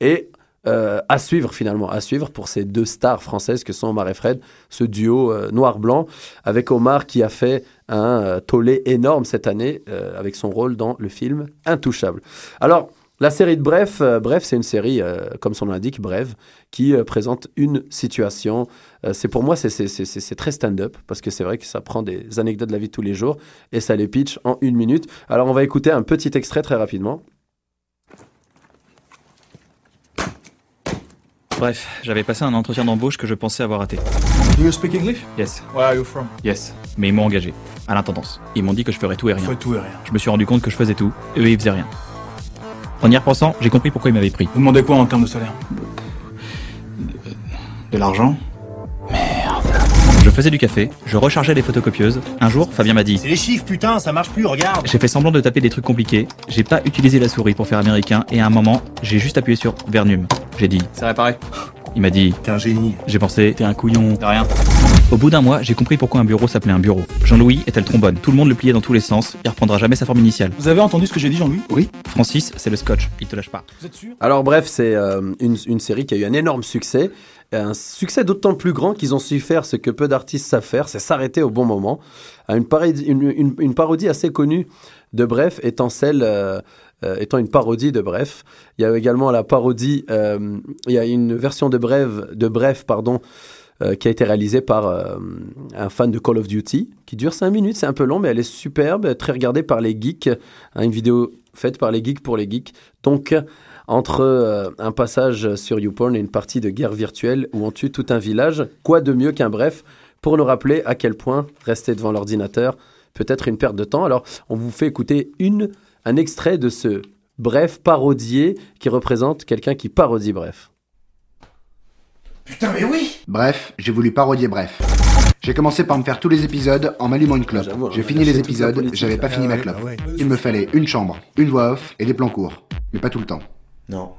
Et euh, à suivre finalement, à suivre pour ces deux stars françaises que sont Omar et Fred, ce duo noir-blanc, avec Omar qui a fait un tollé énorme cette année avec son rôle dans le film Intouchable. Alors, la série de Bref, euh, Bref, c'est une série, euh, comme son nom l'indique, brève, qui euh, présente une situation. Euh, c'est pour moi, c'est- très stand-up, parce que c'est vrai que ça prend des anecdotes de la vie de tous les jours, et ça les pitch en une minute. Alors, on va écouter un petit extrait très rapidement. Bref, j'avais passé un entretien d'embauche que je pensais avoir raté. Do you speak English? Yes. Where are you from? Yes. Mais ils m'ont engagé, à l'intendance. Ils m'ont dit que je ferais tout et rien. Fais tout et rien. Je me suis rendu compte que je faisais tout, et eux ils faisaient rien. En y repensant, j'ai compris pourquoi ils m'avaient pris. Vous demandez quoi en termes de salaire? De l'argent Je faisais du café, je rechargeais les photocopieuses. Un jour, Fabien m'a dit C'est les chiffres, putain, ça marche plus, regarde. J'ai fait semblant de taper des trucs compliqués, j'ai pas utilisé la souris pour faire américain, et à un moment, j'ai juste appuyé sur Vernum. J'ai dit C'est réparé. Il m'a dit T'es un génie. J'ai pensé T'es un couillon. De rien. Au bout d'un mois, j'ai compris pourquoi un bureau s'appelait un bureau. Jean-Louis était le trombone. Tout le monde le pliait dans tous les sens. Il reprendra jamais sa forme initiale. Vous avez entendu ce que j'ai dit, Jean-Louis? Oui. Francis, c'est le scotch. Il te lâche pas. Vous êtes sûr? Alors bref, c'est euh, une, une série qui a eu un énorme succès. Un succès d'autant plus grand qu'ils ont su faire ce que peu d'artistes savent faire, c'est s'arrêter au bon moment. Euh, Une parodie, une, une- une parodie assez connue de Bref étant celle, euh, euh, étant une parodie de Bref. Il y a également la parodie, euh, il y a une version de Bref, de Bref pardon, euh, qui a été réalisée par euh, un fan de Call of Duty, qui dure 5 minutes, c'est un peu long, mais elle est superbe, très regardée par les geeks, hein, une vidéo faite par les geeks pour les geeks. Donc, entre un passage sur YouPorn et une partie de guerre virtuelle où on tue tout un village, quoi de mieux qu'un bref pour nous rappeler à quel point rester devant l'ordinateur peut être une perte de temps. Alors, on vous fait écouter une, un extrait de ce bref parodié qui représente quelqu'un qui parodie bref. Putain, mais oui Bref, j'ai voulu parodier Bref. J'ai commencé par me faire tous les épisodes en m'allumant une clope. J'ai fini les épisodes, j'avais pas fini ma clope. Il me fallait une chambre, une voix off et des plans courts. Mais pas tout le temps. Non.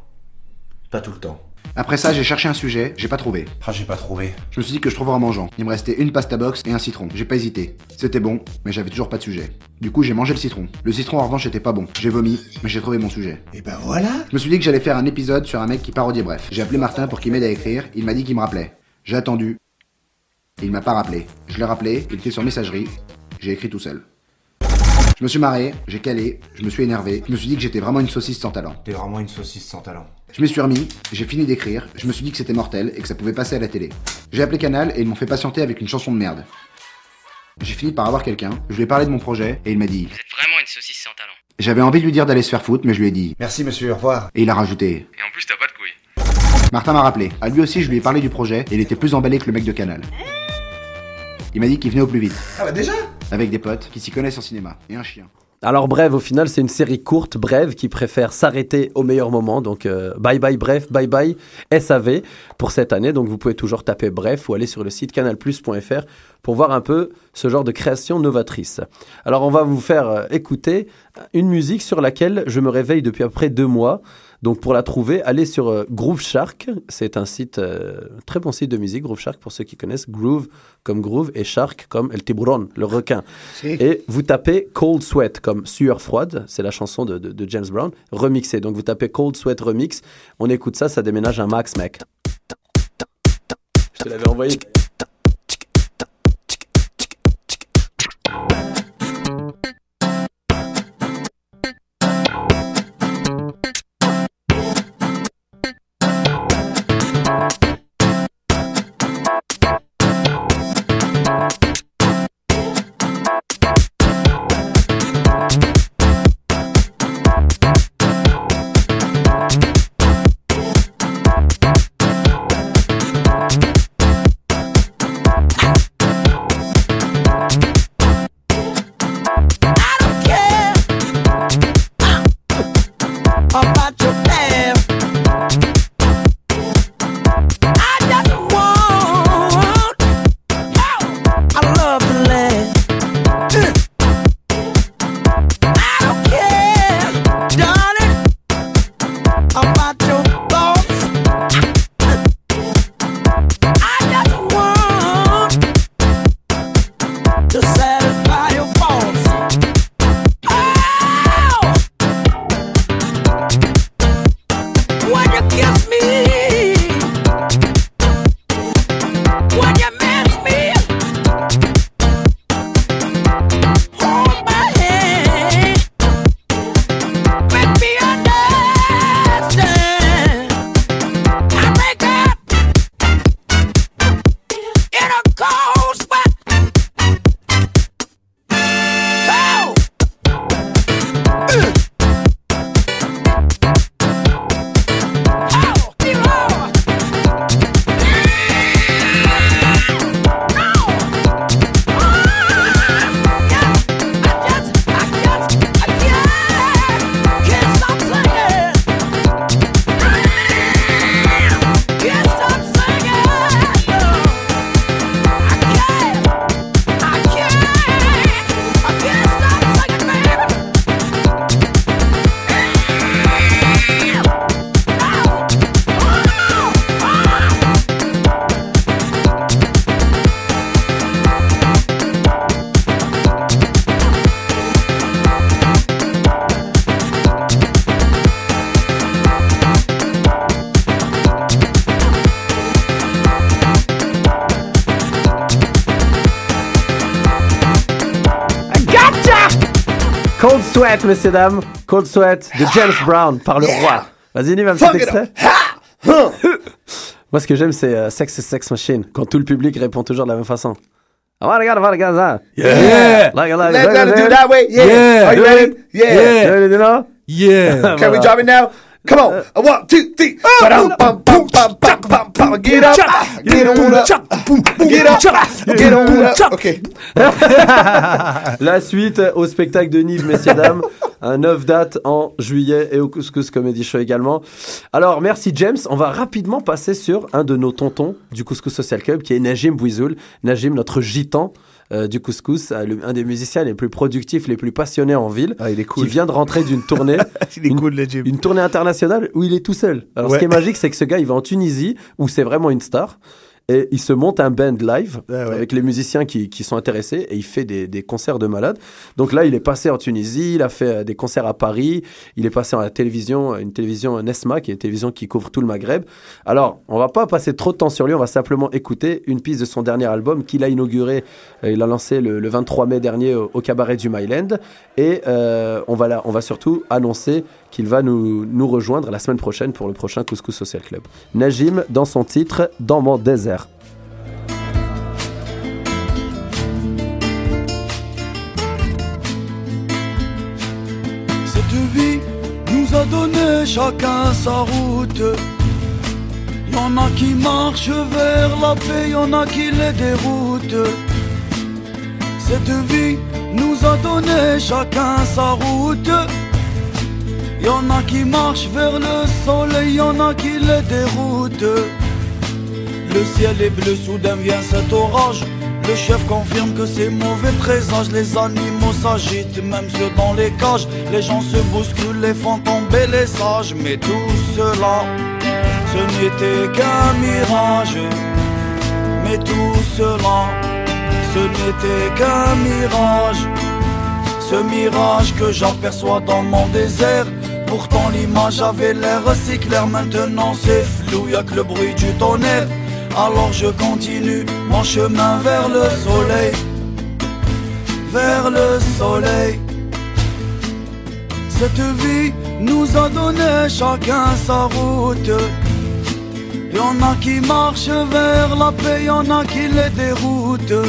Pas tout le temps. Après ça, j'ai cherché un sujet, j'ai pas trouvé. Ah, j'ai pas trouvé. Je me suis dit que je trouverais en mangeant. Il me restait une pasta box et un citron. J'ai pas hésité. C'était bon, mais j'avais toujours pas de sujet. Du coup, j'ai mangé le citron. Le citron, en revanche, était pas bon. J'ai vomi, mais j'ai trouvé mon sujet. Et ben voilà Je me suis dit que j'allais faire un épisode sur un mec qui parodiait bref. J'ai appelé Martin pour qu'il m'aide à écrire, il m'a dit qu'il me rappelait. J'ai attendu. Il m'a pas rappelé. Je l'ai rappelé, il était sur messagerie. J'ai écrit tout seul. Je me suis marré, j'ai calé, je me suis énervé, je me suis dit que j'étais vraiment une saucisse sans talent. T'es vraiment une saucisse sans talent. Je m'y suis remis, j'ai fini d'écrire, je me suis dit que c'était mortel et que ça pouvait passer à la télé. J'ai appelé Canal et ils m'ont fait patienter avec une chanson de merde. J'ai fini par avoir quelqu'un, je lui ai parlé de mon projet et il m'a dit Vous êtes vraiment une saucisse sans talent. J'avais envie de lui dire d'aller se faire foutre, mais je lui ai dit Merci monsieur, au revoir. Et il a rajouté Et en plus, t'as pas de couilles. Martin m'a rappelé. À lui aussi, je lui ai parlé du projet et il était plus emballé que le mec de Canal. Il m'a dit qu'il venait au plus vite. Ah bah déjà? Avec des potes qui s'y connaissent en cinéma. Et un chien. Alors bref, au final, c'est une série courte, brève, qui préfère s'arrêter au meilleur moment. Donc euh, bye bye bref, bye bye SAV pour cette année. Donc vous pouvez toujours taper bref ou aller sur le site canalplus.fr pour voir un peu ce genre de création novatrice. Alors on va vous faire euh, écouter une musique sur laquelle je me réveille depuis à peu près deux mois. Donc pour la trouver, allez sur euh, Groove Shark. C'est un site, euh, très bon site de musique, Groove Shark, pour ceux qui connaissent. Groove comme groove et Shark comme El Tiburon, le requin. Et vous tapez Cold Sweat comme sueur froide. C'est la chanson de, de- de James Brown, remixée. Donc vous tapez Cold Sweat Remix. On écoute ça, ça déménage un max, mec. Je te l'avais envoyé. Sweat, messieurs, dames. Cold Sweat de James Brown par le roi. Vas-y, Nive, un petit extrait. [laughs] Moi, ce que j'aime, c'est euh, Sex is Sex Machine, quand tout le public répond toujours de la même façon. I wanna get, I wanna get that. Yeah. Like, like, Let's like, do it that way. Yeah. Yeah. Are you ready? Yeah. Yeah. You know? Yeah. [laughs] Can we drop it now? Come on. A one, two, three. Ba-dum, bum, bum, bum, bum, bum, bum. Get up. Get on up. Get up. Get on up. OK. [laughs] La suite au spectacle de Nive, messieurs, dames. Un 9 date en juillet et au Couscous Comedy Show également. Alors, merci James. On va rapidement passer sur un de nos tontons du Couscous Social Club qui est Najim Bouizoul. Najim, notre gitan. Euh, du couscous, euh, le- un des musiciens les plus productifs, les plus passionnés en ville, qui vient de rentrer d'une tournée, [laughs] une, une tournée internationale où il est tout seul. Alors Ouais. ce qui est magique, c'est que ce gars, il va en Tunisie où c'est vraiment une star. Et il se monte un band live avec les musiciens qui, qui sont intéressés et il fait des, des concerts de malades. Donc là, il est passé en Tunisie, il a fait euh, des concerts à Paris, il est passé à la télévision, une télévision Nesma, qui est une télévision qui couvre tout le Maghreb. Alors, on va pas passer trop de temps sur lui, on va simplement écouter une piste de son dernier album qu'il a inauguré, euh, il a lancé le, le 23 mai dernier au, au cabaret du Myland. Et euh, on, va là, on va surtout annoncer qu'il va nous, nous rejoindre la semaine prochaine pour le prochain Couscous Social Club. Najim, dans son titre, Dans mon désert. Cette vie nous a donné chacun sa route. Y en a qui marchent vers la paix, y en a qui les déroutent. Cette vie nous a donné chacun sa route. Y en a qui marchent vers le soleil, y en a qui les déroutent. Le ciel est bleu, soudain vient cet orage. Le chef confirme que c'est mauvais présage. Les animaux s'agitent, même ceux dans les cages. Les gens se bousculent, les font tomber les sages. Mais tout cela, ce n'était qu'un mirage. Mais tout cela, ce n'était qu'un mirage. Ce mirage que j'aperçois dans mon désert. Pourtant l'image avait l'air si claire, maintenant c'est flou, y'a que le bruit du tonnerre. Alors je continue mon chemin vers le soleil, vers le soleil. Cette vie nous a donné chacun sa route. Y en a qui marchent vers la paix, y en a qui les déroutent.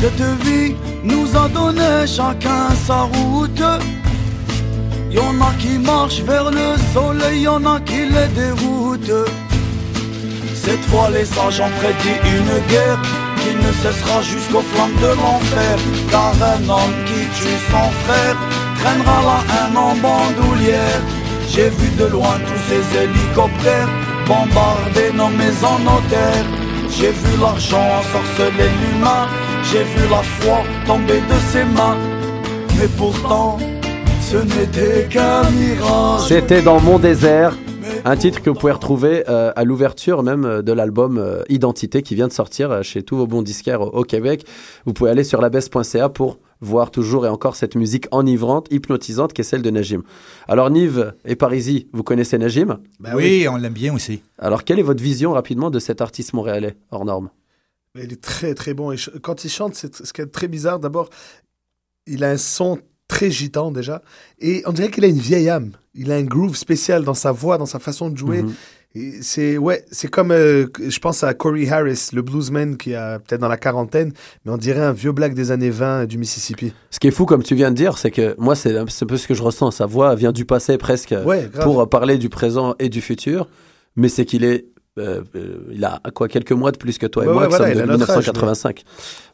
Cette vie nous a donné chacun sa route. Y en a qui marchent vers le soleil, y en a qui les déroutent. Cette fois les sages ont prédit une guerre qui ne cessera jusqu'aux flammes de l'enfer. Car un homme qui tue son frère traînera la haine en bandoulière. J'ai vu de loin tous ces hélicoptères bombarder nos maisons, nos terres. J'ai vu l'argent ensorceler l'humain. J'ai vu la foi tomber de ses mains. Mais pourtant, C'était dans Mon désert, un titre que vous pouvez retrouver euh, à l'ouverture même euh, de l'album euh, Identité qui vient de sortir euh, chez tous vos bons disquaires au, au Québec. Vous pouvez aller sur labesse.ca pour voir toujours et encore cette musique enivrante, hypnotisante qui est celle de Najim. Alors Nive et Parisi, vous connaissez Najim? Oui, on l'aime bien aussi. Alors quelle est votre vision rapidement de cet artiste montréalais hors norme? Il est très très bon. Et quand il chante, c'est ce qui est très bizarre. D'abord, il a un son très gitan déjà. Et on dirait qu'il a une vieille âme. Il a un groove spécial dans sa voix, dans sa façon de jouer. Mhm. Et C'est ouais, c'est comme euh, je pense à Corey Harris, le bluesman qui a peut-être dans la quarantaine, mais on dirait un vieux black des années 20 du Mississippi. Ce qui est fou, comme tu viens de dire, c'est que moi, c'est un peu ce que je ressens. Sa voix vient du passé presque Ouais, pour parler du présent et du futur, mais c'est qu'il est. euh, euh, il a quoi quelques mois de plus que toi et moi ouais, qui voilà, sommes il de a notre âge, 1985.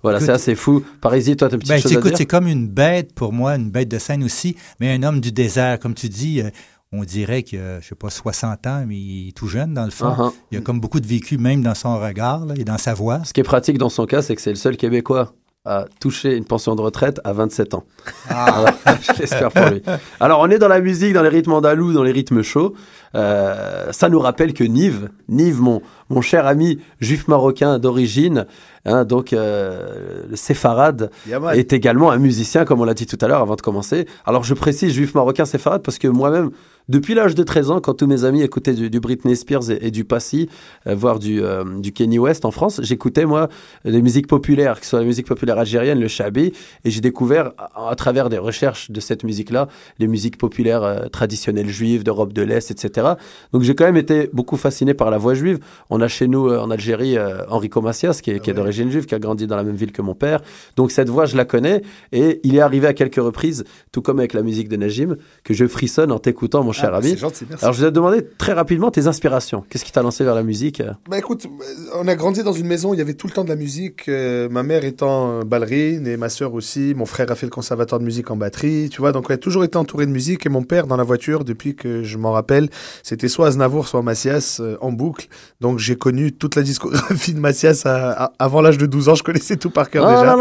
Voilà, c'est assez fou. Parisi, toi, t'as une petite Ben, chose à écoute, dire c'est comme une bête pour moi, une bête de scène aussi, mais un homme du désert, comme tu dis. euh, on dirait qu'il a, je sais pas, 60 ans, mais il est tout jeune dans le fond. Uh-huh. Il y a comme beaucoup de vécu, même dans son regard là, et dans sa voix. Ce qui est pratique dans son cas, c'est que c'est le seul Québécois à toucher une pension de retraite à 27 ans. Ah. Voilà, [laughs] je l'espère pour lui. Alors, on est dans la musique, dans les rythmes andalous, dans les rythmes chauds. Euh, ça nous rappelle que Nive, Nive, mon, mon cher ami juif marocain d'origine, hein, donc euh, le séfarade, est également un musicien, comme on l'a dit tout à l'heure avant de commencer. Alors, je précise juif marocain séfarade parce que moi-même, depuis l'âge de 13 ans, quand tous mes amis écoutaient du, du Britney Spears et, et du Passy, euh, voire du, euh, du Kenny West en France, j'écoutais moi des musiques populaires, que ce soit la musique populaire algérienne, le chabi, et j'ai découvert à, à travers des recherches de cette musique-là, les musiques populaires euh, traditionnelles juives d'Europe de l'Est, etc. Donc j'ai quand même été beaucoup fasciné par la voix juive. On a chez nous euh, en Algérie euh, Enrico Macias, qui est, qui est d'origine juive, qui a grandi dans la même ville que mon père. Donc cette voix, je la connais. Et il est arrivé à quelques reprises, tout comme avec la musique de Najim, que je frissonne en t'écoutant, mon cher bah, ami. c'est gentil, merci. Alors je vais te demander très rapidement tes inspirations. Qu'est-ce qui t'a lancé vers la musique euh Bah écoute, euh, on a grandi dans une maison où il y avait tout le temps de la musique. euh, ma mère étant euh, ballerine et ma sœur aussi. Mon frère a fait le conservatoire de musique en batterie, tu vois. Donc on a toujours été entouré de musique. Et mon père, dans la voiture, depuis que je m'en rappelle, c'était soit Aznavour, soit Macias euh, en boucle. Donc j'ai connu toute la discographie de Macias à- à- avant l'âge de 12 ans. Je connaissais tout par cœur Ah déjà.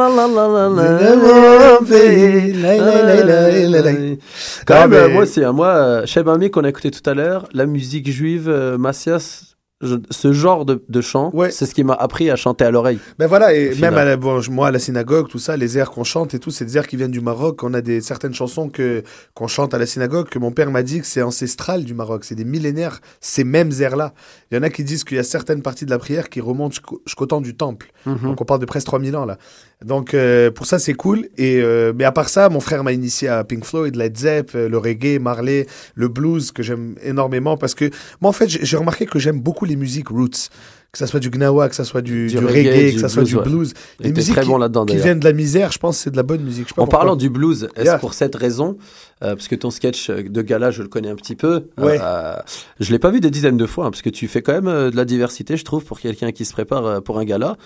Quand même, euh, moi aussi, hein, moi, euh, Cheb Ami qu'on a écouté tout à l'heure, la musique juive, euh, Macias, je- ce genre de, de chant, c'est ce qui m'a appris à chanter à l'oreille. Ben voilà, et même à la, bon, moi à la synagogue, tout ça, les airs qu'on chante et tout, c'est des airs qui viennent du Maroc. On a des certaines chansons que qu'on chante à la synagogue que mon père m'a dit que c'est ancestral du Maroc, c'est des millénaires, ces mêmes airs-là. Il y en a qui disent qu'il y a certaines parties de la prière qui remontent jusqu'au temps du temple. Mhm. Donc on parle de presque 3000 ans là. Donc euh, pour ça c'est cool. Et euh, mais à part ça, mon frère m'a initié à Pink Floyd, Led Zepp, euh, le reggae, Marley, le blues que j'aime énormément parce que moi en fait j'ai remarqué que j'aime beaucoup les musiques roots. Que ça soit du gnawa, que ça soit du, Du du reggae, que ça soit blues, du blues. Les musiques très qui, bon viennent de la misère, je pense c'est de la bonne musique. Je sais En parlant du blues, est-ce Yeah. pour cette raison, euh, parce que ton sketch de gala, je le connais un petit peu, Ouais. euh, je l'ai pas vu des dizaines de fois, hein, parce que tu fais quand même euh, de la diversité, je trouve, pour quelqu'un qui se prépare euh, pour un gala.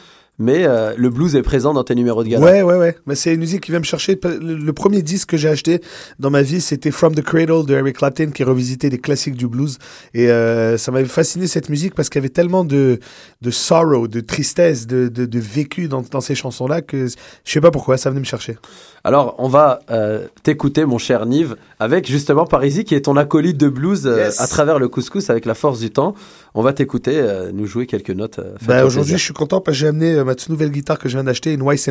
Mais euh, le blues est présent dans tes numéros de gala. Ouais, ouais, ouais. Mais c'est une musique qui vient me chercher. Le, le premier disque que j'ai acheté dans ma vie, c'était From the Cradle de Eric Clapton, qui revisitait des classiques du blues. Et euh, ça m'avait fasciné cette musique parce qu'il y avait tellement de, de sorrow, de tristesse, de, de, de vécu dans, dans ces chansons-là que je sais pas pourquoi, ça venait me chercher. Alors, on va euh, t'écouter, mon cher Nive, avec justement Parisi, qui est ton acolyte de blues euh, Yes. à travers le couscous avec la force du temps. On va t'écouter, euh, nous jouer quelques notes. euh, Bah, Aujourd'hui, je suis content parce que j'ai amené euh, ma toute nouvelle guitare que je viens d'acheter, une Weiss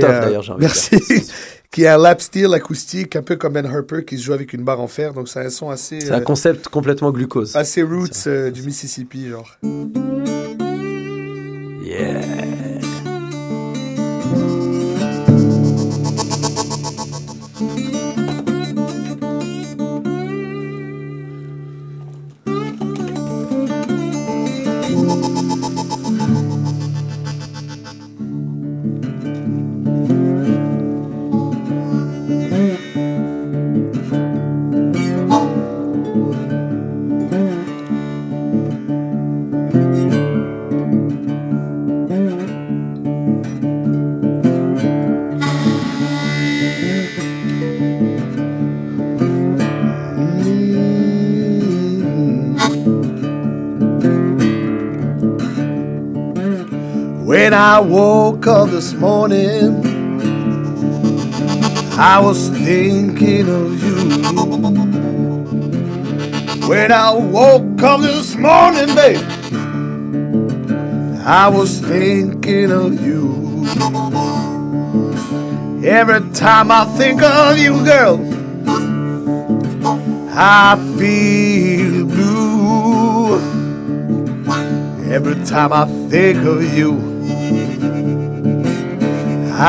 Tov, euh, d'ailleurs, j'ai envie de Merci. [laughs] qui est un lap steel acoustique, un peu comme Ben Harper, qui se joue avec une barre en fer. Donc, c'est un son assez. C'est un concept complètement glucose. assez roots du Mississippi, genre. Yeah. When I woke up this morning, I was thinking of you. When I woke up this morning, babe, I was thinking of you. Every time I think of you, girl, I feel blue. Every time I think of you, I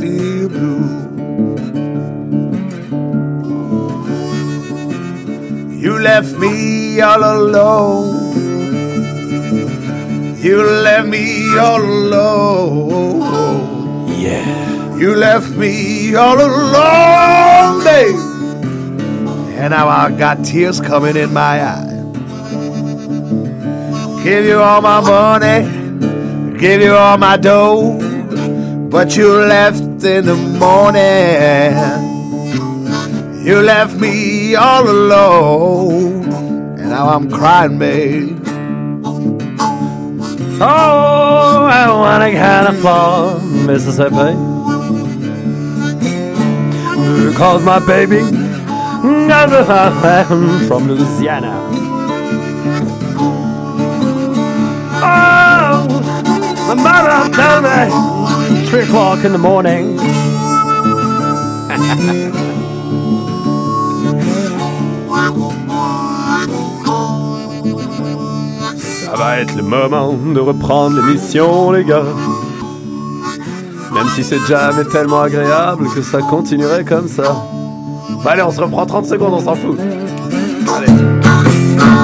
feel blue. You left me all alone. You left me all alone. Yeah. You left me all alone, babe. And now I got tears coming in my eyes. Give you all my money, give you all my dough, but you left in the morning. You left me all alone, and now I'm crying, babe. Oh, I wanna California, Mississippi. Because my baby from Louisiana. Mother told me three o'clock in the morning. Ça va être le moment de reprendre l'émission, les gars. Même si c'est jamais tellement agréable que ça continuerait comme ça. Bah allez, on se reprend 30 secondes, on s'en fout.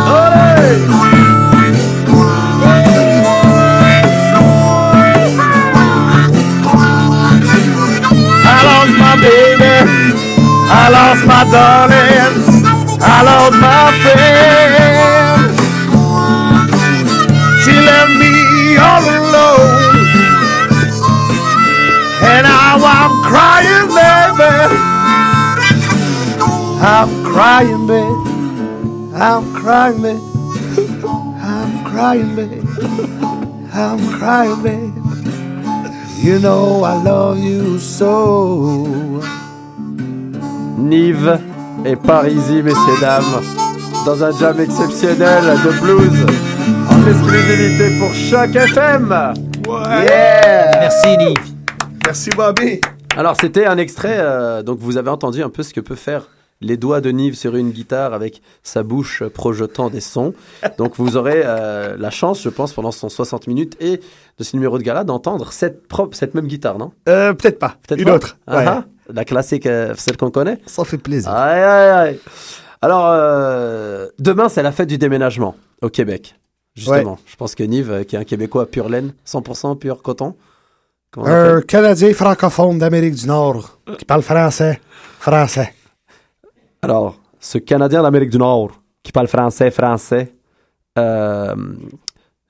I baby. I lost my darling. I lost my friend. She left me all alone. And now I'm crying, baby. I'm crying, baby. I'm crying, baby. I'm crying, baby. I'm crying, baby. You know I love you so. Nive et Parisie, messieurs, dames, dans un jam exceptionnel de blues en exclusivité pour Choc FM. Yeah Merci, Nive. Merci, Bobby. Alors, c'était un extrait, euh, donc vous avez entendu un peu ce que peut faire les doigts de Nive sur une guitare avec sa bouche projetant des sons. Donc, vous aurez euh, la chance, je pense, pendant son 60 minutes et de ce numéro de gala, d'entendre cette, propre, cette même guitare, non? Euh, peut-être pas. Peut-être Une pas? autre. Ah, ouais. ah, la classique, euh, celle qu'on connaît Ça fait plaisir. Aïe, aïe, aïe. Alors, euh, demain, c'est la fête du déménagement au Québec. Justement, je pense que Nive, euh, qui est un Québécois pur laine, 100% pur coton. Un Canadien francophone d'Amérique du Nord qui parle français. Français. Alors, ce Canadien d'Amérique du Nord qui parle français, français, euh,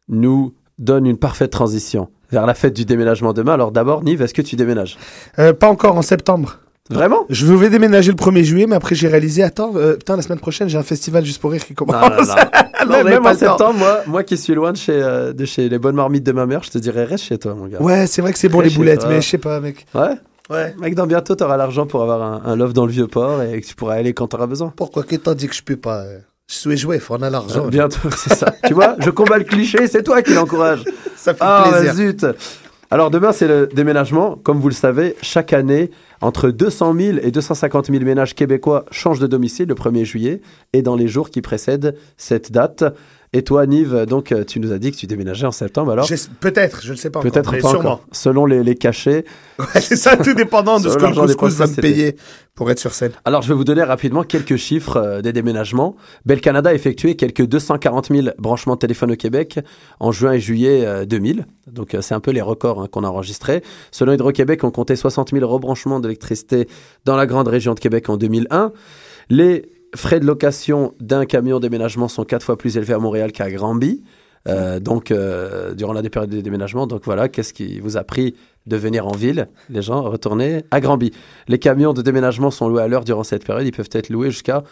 nous donne une parfaite transition vers la fête du déménagement demain. Alors d'abord, Nive, est-ce que tu déménages Euh, pas encore en septembre. Vraiment? Je vais déménager le 1er juillet, mais après j'ai réalisé, attends, euh, putain, la semaine prochaine, j'ai un festival juste pour rire qui commence. Là là. Alors, même en septembre, moi, moi qui suis loin de chez, euh, de chez les bonnes marmites de ma mère, je te dirais reste chez toi, mon gars. Ouais, c'est vrai que c'est bon les boulettes, toi. mais je sais pas, mec. Ouais? Ouais. Mec, dans bientôt, t'auras l'argent pour avoir un, un love dans le vieux port et que tu pourras aller quand t'auras besoin. Pourquoi que t'as dit que je peux pas euh, Je suis jouef, on a l'argent. Bientôt, c'est ça. tu vois, je combats le cliché, c'est toi qui l'encourage. [laughs] Ça fait Ah, plaisir. zut. Alors demain, c'est le déménagement. Comme vous le savez, chaque année, entre 200 000 et 250 000 ménages québécois changent de domicile le 1er juillet et dans les jours qui précèdent cette date. Et toi, Nive, donc, euh, tu nous as dit que tu déménageais en septembre, alors Peut-être, je ne sais pas. Peut-être pas sûrement. encore. Selon les, les cachets. [laughs] Ouais, c'est ça, tout dépendant de ce que le couscous va me payer pour être sur scène. Alors, je vais vous donner rapidement quelques chiffres euh, des déménagements. Bell Canada a effectué quelques 240 000 branchements de téléphone au Québec en juin et juillet euh, 2000. Donc, euh, c'est un peu les records hein, qu'on a enregistrés. Selon Hydro-Québec, on comptait 60 000 rebranchements d'électricité dans la grande région de Québec en 2001. Les frais de location d'un camion déménagement sont quatre fois plus élevés à Montréal qu'à Granby. Euh, donc, euh, durant la période de déménagement, donc voilà, qu'est-ce qui vous a pris de venir en ville, les gens, retourner à Granby. Les camions de déménagement sont loués à l'heure durant cette période. Ils peuvent être loués jusqu'à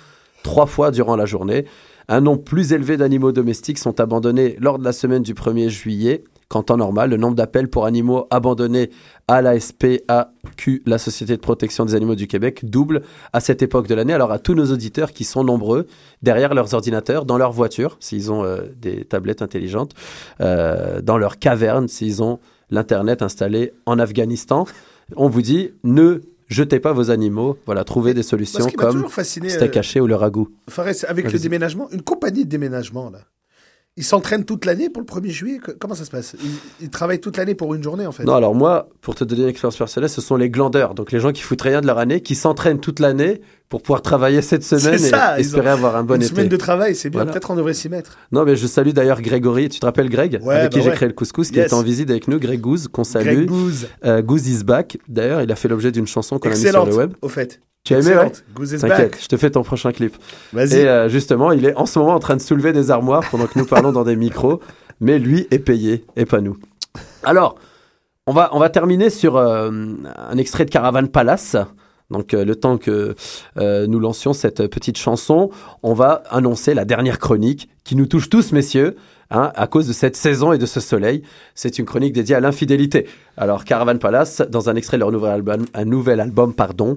trois fois durant la journée. Un nombre plus élevé d'animaux domestiques sont abandonnés lors de la semaine du 1er juillet. Qu'en temps normal, le nombre d'appels pour animaux abandonnés à la SPAQ, la Société de protection des animaux du Québec, double à cette époque de l'année. Alors à tous nos auditeurs qui sont nombreux, derrière leurs ordinateurs, dans leur voiture, s'ils ont euh, des tablettes intelligentes, euh, dans leur caverne, s'ils ont l'Internet installé en Afghanistan, on vous dit ne jetez pas vos animaux. Voilà, trouvez des solutions comme fasciné, steak euh, haché ou le ragoût. Fares, avec le déménagement, une compagnie de déménagement, là. Ils s'entraînent toute l'année pour le 1er juillet? Comment ça se passe? Ils, ils travaillent toute l'année pour une journée, en fait? Non, alors moi, pour te donner une expérience personnelle, ce sont les glandeurs, donc les gens qui foutent rien de leur année, qui s'entraînent toute l'année pour pouvoir travailler cette semaine et espérer avoir un bon Une été. semaine de travail, c'est bien. Voilà. Peut-être on devrait s'y mettre. Non, mais je salue d'ailleurs Grégory. Tu te rappelles Greg? Ouais, Avec qui bah j'ai ouais. créé le couscous, qui Yes. est en visite avec nous, Greg Goose, qu'on salue. Greg Goose. Euh, Goose is back. D'ailleurs, il a fait l'objet d'une chanson qu'on a mise sur le web. au fait. Tu as aimé, ouais T'inquiète, je te fais ton prochain clip. Vas-y. Et euh, justement, il est en ce moment en train de soulever des armoires pendant que nous parlons dans des micros, mais lui est payé, et pas nous. Alors, on va, on va terminer sur euh, un extrait de Caravan Palace. Donc, euh, le temps que nous lancions cette petite chanson, on va annoncer la dernière chronique qui nous touche tous, messieurs, hein, à cause de cette saison et de ce soleil. C'est une chronique dédiée à l'infidélité. Alors, Caravan Palace, dans un extrait de leur nouvel album, un nouvel album pardon,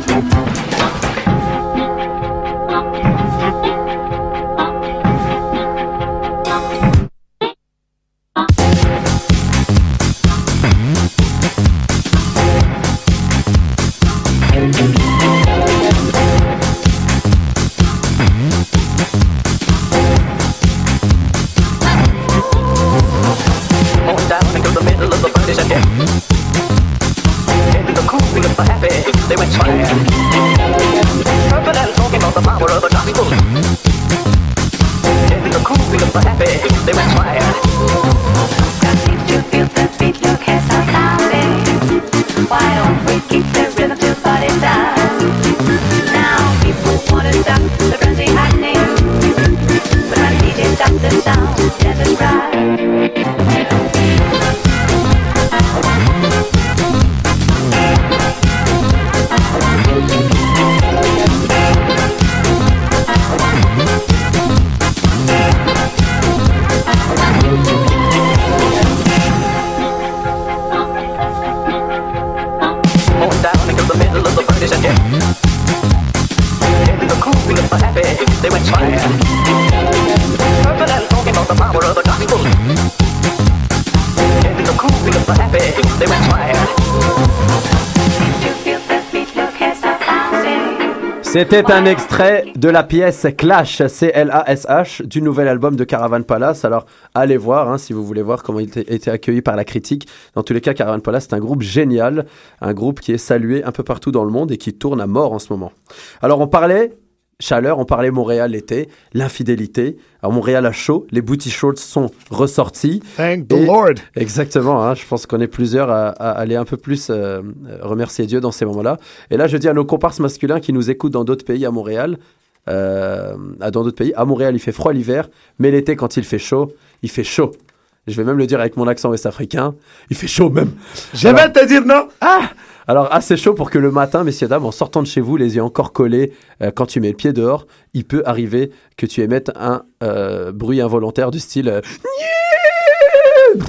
Hmm. were happy, they went fire. Confident talking about the power of a tropical. In the cool, we were happy, they went fire. C'était un extrait de la pièce Clash, C-L-A-S-H, du nouvel album de Caravan Palace. Alors, allez voir hein, si vous voulez voir comment il était- était accueilli par la critique. Dans tous les cas, Caravan Palace, c'est un groupe génial, un groupe qui est salué un peu partout dans le monde et qui tourne à mort en ce moment. Alors, on parlait chaleur, on parlait Montréal l'été, l'infidélité. Alors, Montréal a chaud, les booty shorts sont ressortis. Thank the Lord. Exactement, hein, je pense qu'on est plusieurs à, à aller un peu plus euh, remercier Dieu dans ces moments-là. Et là, je dis à nos comparses masculins qui nous écoutent dans d'autres pays à Montréal, euh, à- dans d'autres pays, à Montréal il fait froid l'hiver, mais l'été quand il fait chaud, il fait chaud. Je vais même le dire avec mon accent ouest-africain, il fait chaud même. Vais te dire non. Ah alors assez chaud pour que le matin, messieurs dames, en sortant de chez vous, les yeux encore collés, euh, quand tu mets le pied dehors, il peut arriver que tu émettes un euh, bruit involontaire du style euh, [laughs]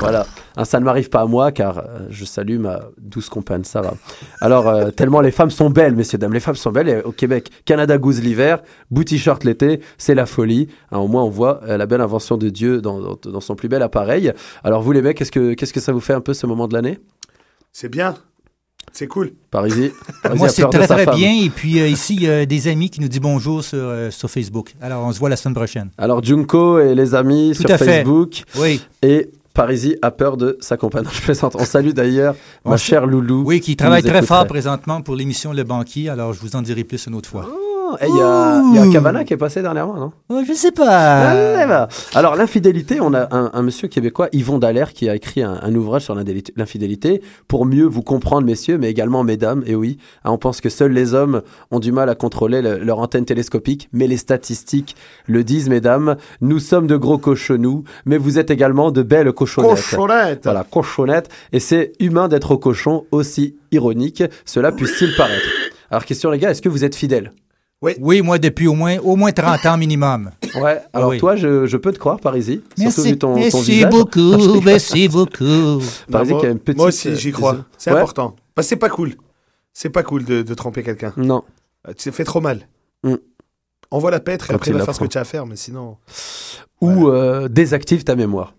voilà. Ça ne m'arrive pas à moi car euh, je salue ma douce compagne Sarah. Alors, [laughs] tellement les femmes sont belles, messieurs, dames. Les femmes sont belles. Au Québec, Canada Goose l'hiver, booty short l'été, c'est la folie. Hein, au moins, on voit la belle invention de Dieu dans, dans- dans son plus bel appareil. Alors, vous les mecs, qu'est-ce que, qu'est-ce que ça vous fait un peu ce moment de l'année? C'est bien. C'est cool. Parisis [laughs] Moi, c'est très, très femme. bien. Et puis, euh, ici, il y a des amis qui nous disent bonjour sur, euh, sur Facebook. Alors, on se voit la semaine prochaine. Alors, Junko et les amis Tout sur à fait. Facebook. Oui. Et Parisi a peur de sa compagne. [laughs] Je plaisante. On salue d'ailleurs ma chère Loulou. Oui, qui travaille très fort présentement pour l'émission Le Banquier. Alors, je vous en dirai plus une autre fois. Oh, et Il y y a Cavana qui est passé dernièrement, non? Oh, je sais pas. Ah, bah. Alors, l'infidélité, on a un, un monsieur québécois, Yvon Dallaire, qui a écrit un, un ouvrage sur l'infidélité pour mieux vous comprendre, messieurs, mais également mesdames. Et oui, hein, on pense que seuls les hommes ont du mal à contrôler le- leur antenne télescopique, mais les statistiques le disent, mesdames. Nous sommes de gros cochonous, mais vous êtes également de belles cochonnettes. Cochonnette. Voilà, cochonnette. Et c'est humain d'être au cochon, aussi ironique cela puisse-t-il paraître? Alors, question, les gars, est-ce que vous êtes fidèles? Oui. moi, depuis au moins, au moins 30 ans minimum. Ouais, alors oui. toi, je, je peux te croire, Parisi. Surtout Merci. vu ton, ton visage. beaucoup, [laughs] merci beaucoup. Parisi qui a moi, une petite. moi aussi, euh, j'y crois. vision. C'est Ouais. important. Parce que c'est pas cool. C'est pas cool de, de tromper quelqu'un. Non. Euh, Tu fait trop mal. Mm. Envoie la pêtre et Quand après il va faire ce que tu as à faire, mais sinon. Ou euh, désactive ta mémoire.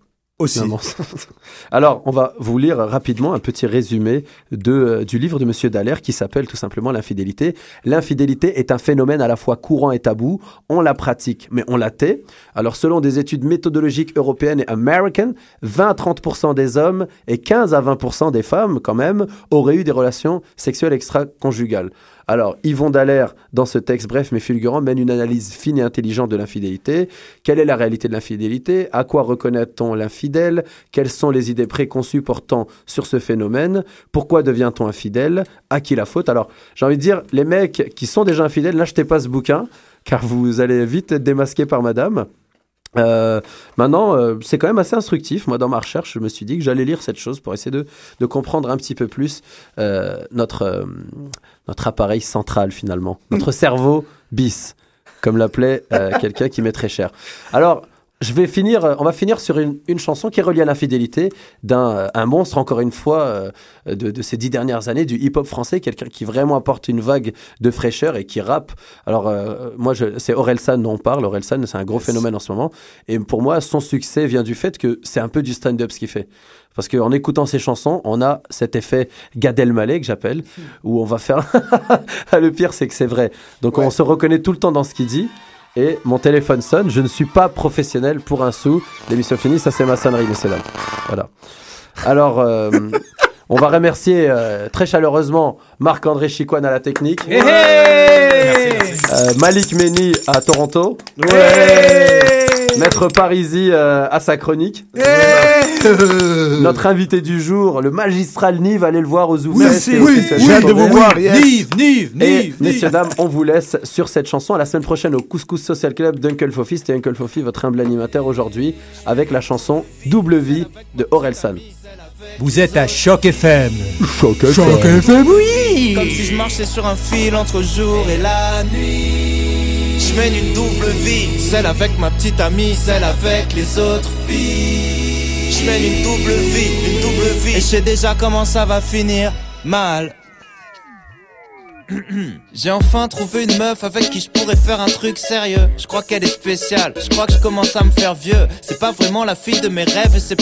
[laughs] Alors, on va vous lire rapidement un petit résumé de, euh, du livre de Monsieur Dallaire qui s'appelle tout simplement L'infidélité. L'infidélité est un phénomène à la fois courant et tabou. On la pratique, mais on la tait. Alors, selon des études méthodologiques européennes et américaines, 20 à 30% des hommes et 15 à 20% des femmes, quand même, auraient eu des relations sexuelles extra-conjugales. Alors, Yvon Dallaire, dans ce texte bref mais fulgurant, mène une analyse fine et intelligente de l'infidélité. Quelle est la réalité de l'infidélité? À quoi reconnaît-on l'infidèle? Quelles sont les idées préconçues portant sur ce phénomène? Pourquoi devient-on infidèle? À qui la faute? Alors, j'ai envie de dire, les mecs qui sont déjà infidèles, n'achetez pas ce bouquin, car vous allez vite être démasqués par madame. Euh, maintenant, euh, c'est quand même assez instructif. Moi, dans ma recherche, je me suis dit que j'allais lire cette chose pour essayer de, de comprendre un petit peu plus euh, notre, euh, notre appareil central, finalement. Notre cerveau bis, comme l'appelait euh, quelqu'un qui m'est très cher. Alors, je vais finir, on va finir sur une, une chanson qui est reliée à l'infidélité d'un euh, un monstre, encore une fois, euh, de, de ces dix dernières années, du hip-hop français, quelqu'un qui vraiment apporte une vague de fraîcheur et qui rappe. Alors, euh, moi, c'est Orelsan dont on parle. Orelsan, c'est un gros phénomène en ce moment. Et pour moi, son succès vient du fait que c'est un peu du stand-up ce qu'il fait. Parce qu'en écoutant ses chansons, on a cet effet Gad Elmaleh que j'appelle, où on va faire. Ah, [laughs] le pire, c'est que c'est vrai. Donc on se reconnaît tout le temps dans ce qu'il dit. Et mon téléphone sonne. Je ne suis pas professionnel pour un sou. L'émission finie, ça c'est ma sonnerie, messieurs dames. Voilà. Alors, euh, on va remercier euh, très chaleureusement Marc-André Chicoine à la technique. Euh, Malik Meni à Toronto. Maître Parisi euh, à sa chronique. [laughs] Notre invité du jour, le magistral Nive, allez le voir aux ouvertes. Oui, j'ai hâte de vous voir, yes. Nive, Nive, Et Nive, messieurs, Nive. dames, on vous laisse sur cette chanson. À la semaine prochaine au Couscous Social Club d'Uncle Fofi. C'était Uncle Fofi, votre humble animateur aujourd'hui, avec la chanson Double Vie de Orelsan. Vous êtes à Choc FM. Choc Choc FM, oui. Comme si je marchais sur un fil entre jour et la nuit. Je mène une double vie, celle avec ma petite amie, celle avec les autres filles. Je mène une double vie, une double vie. Et je sais déjà comment ça va finir mal. [clears throat] J'ai enfin trouvé une meuf avec qui je pourrais faire un truc sérieux. Je crois qu'elle est spéciale, je crois que je commence à me faire vieux. C'est pas vraiment la fille de mes rêves et c'est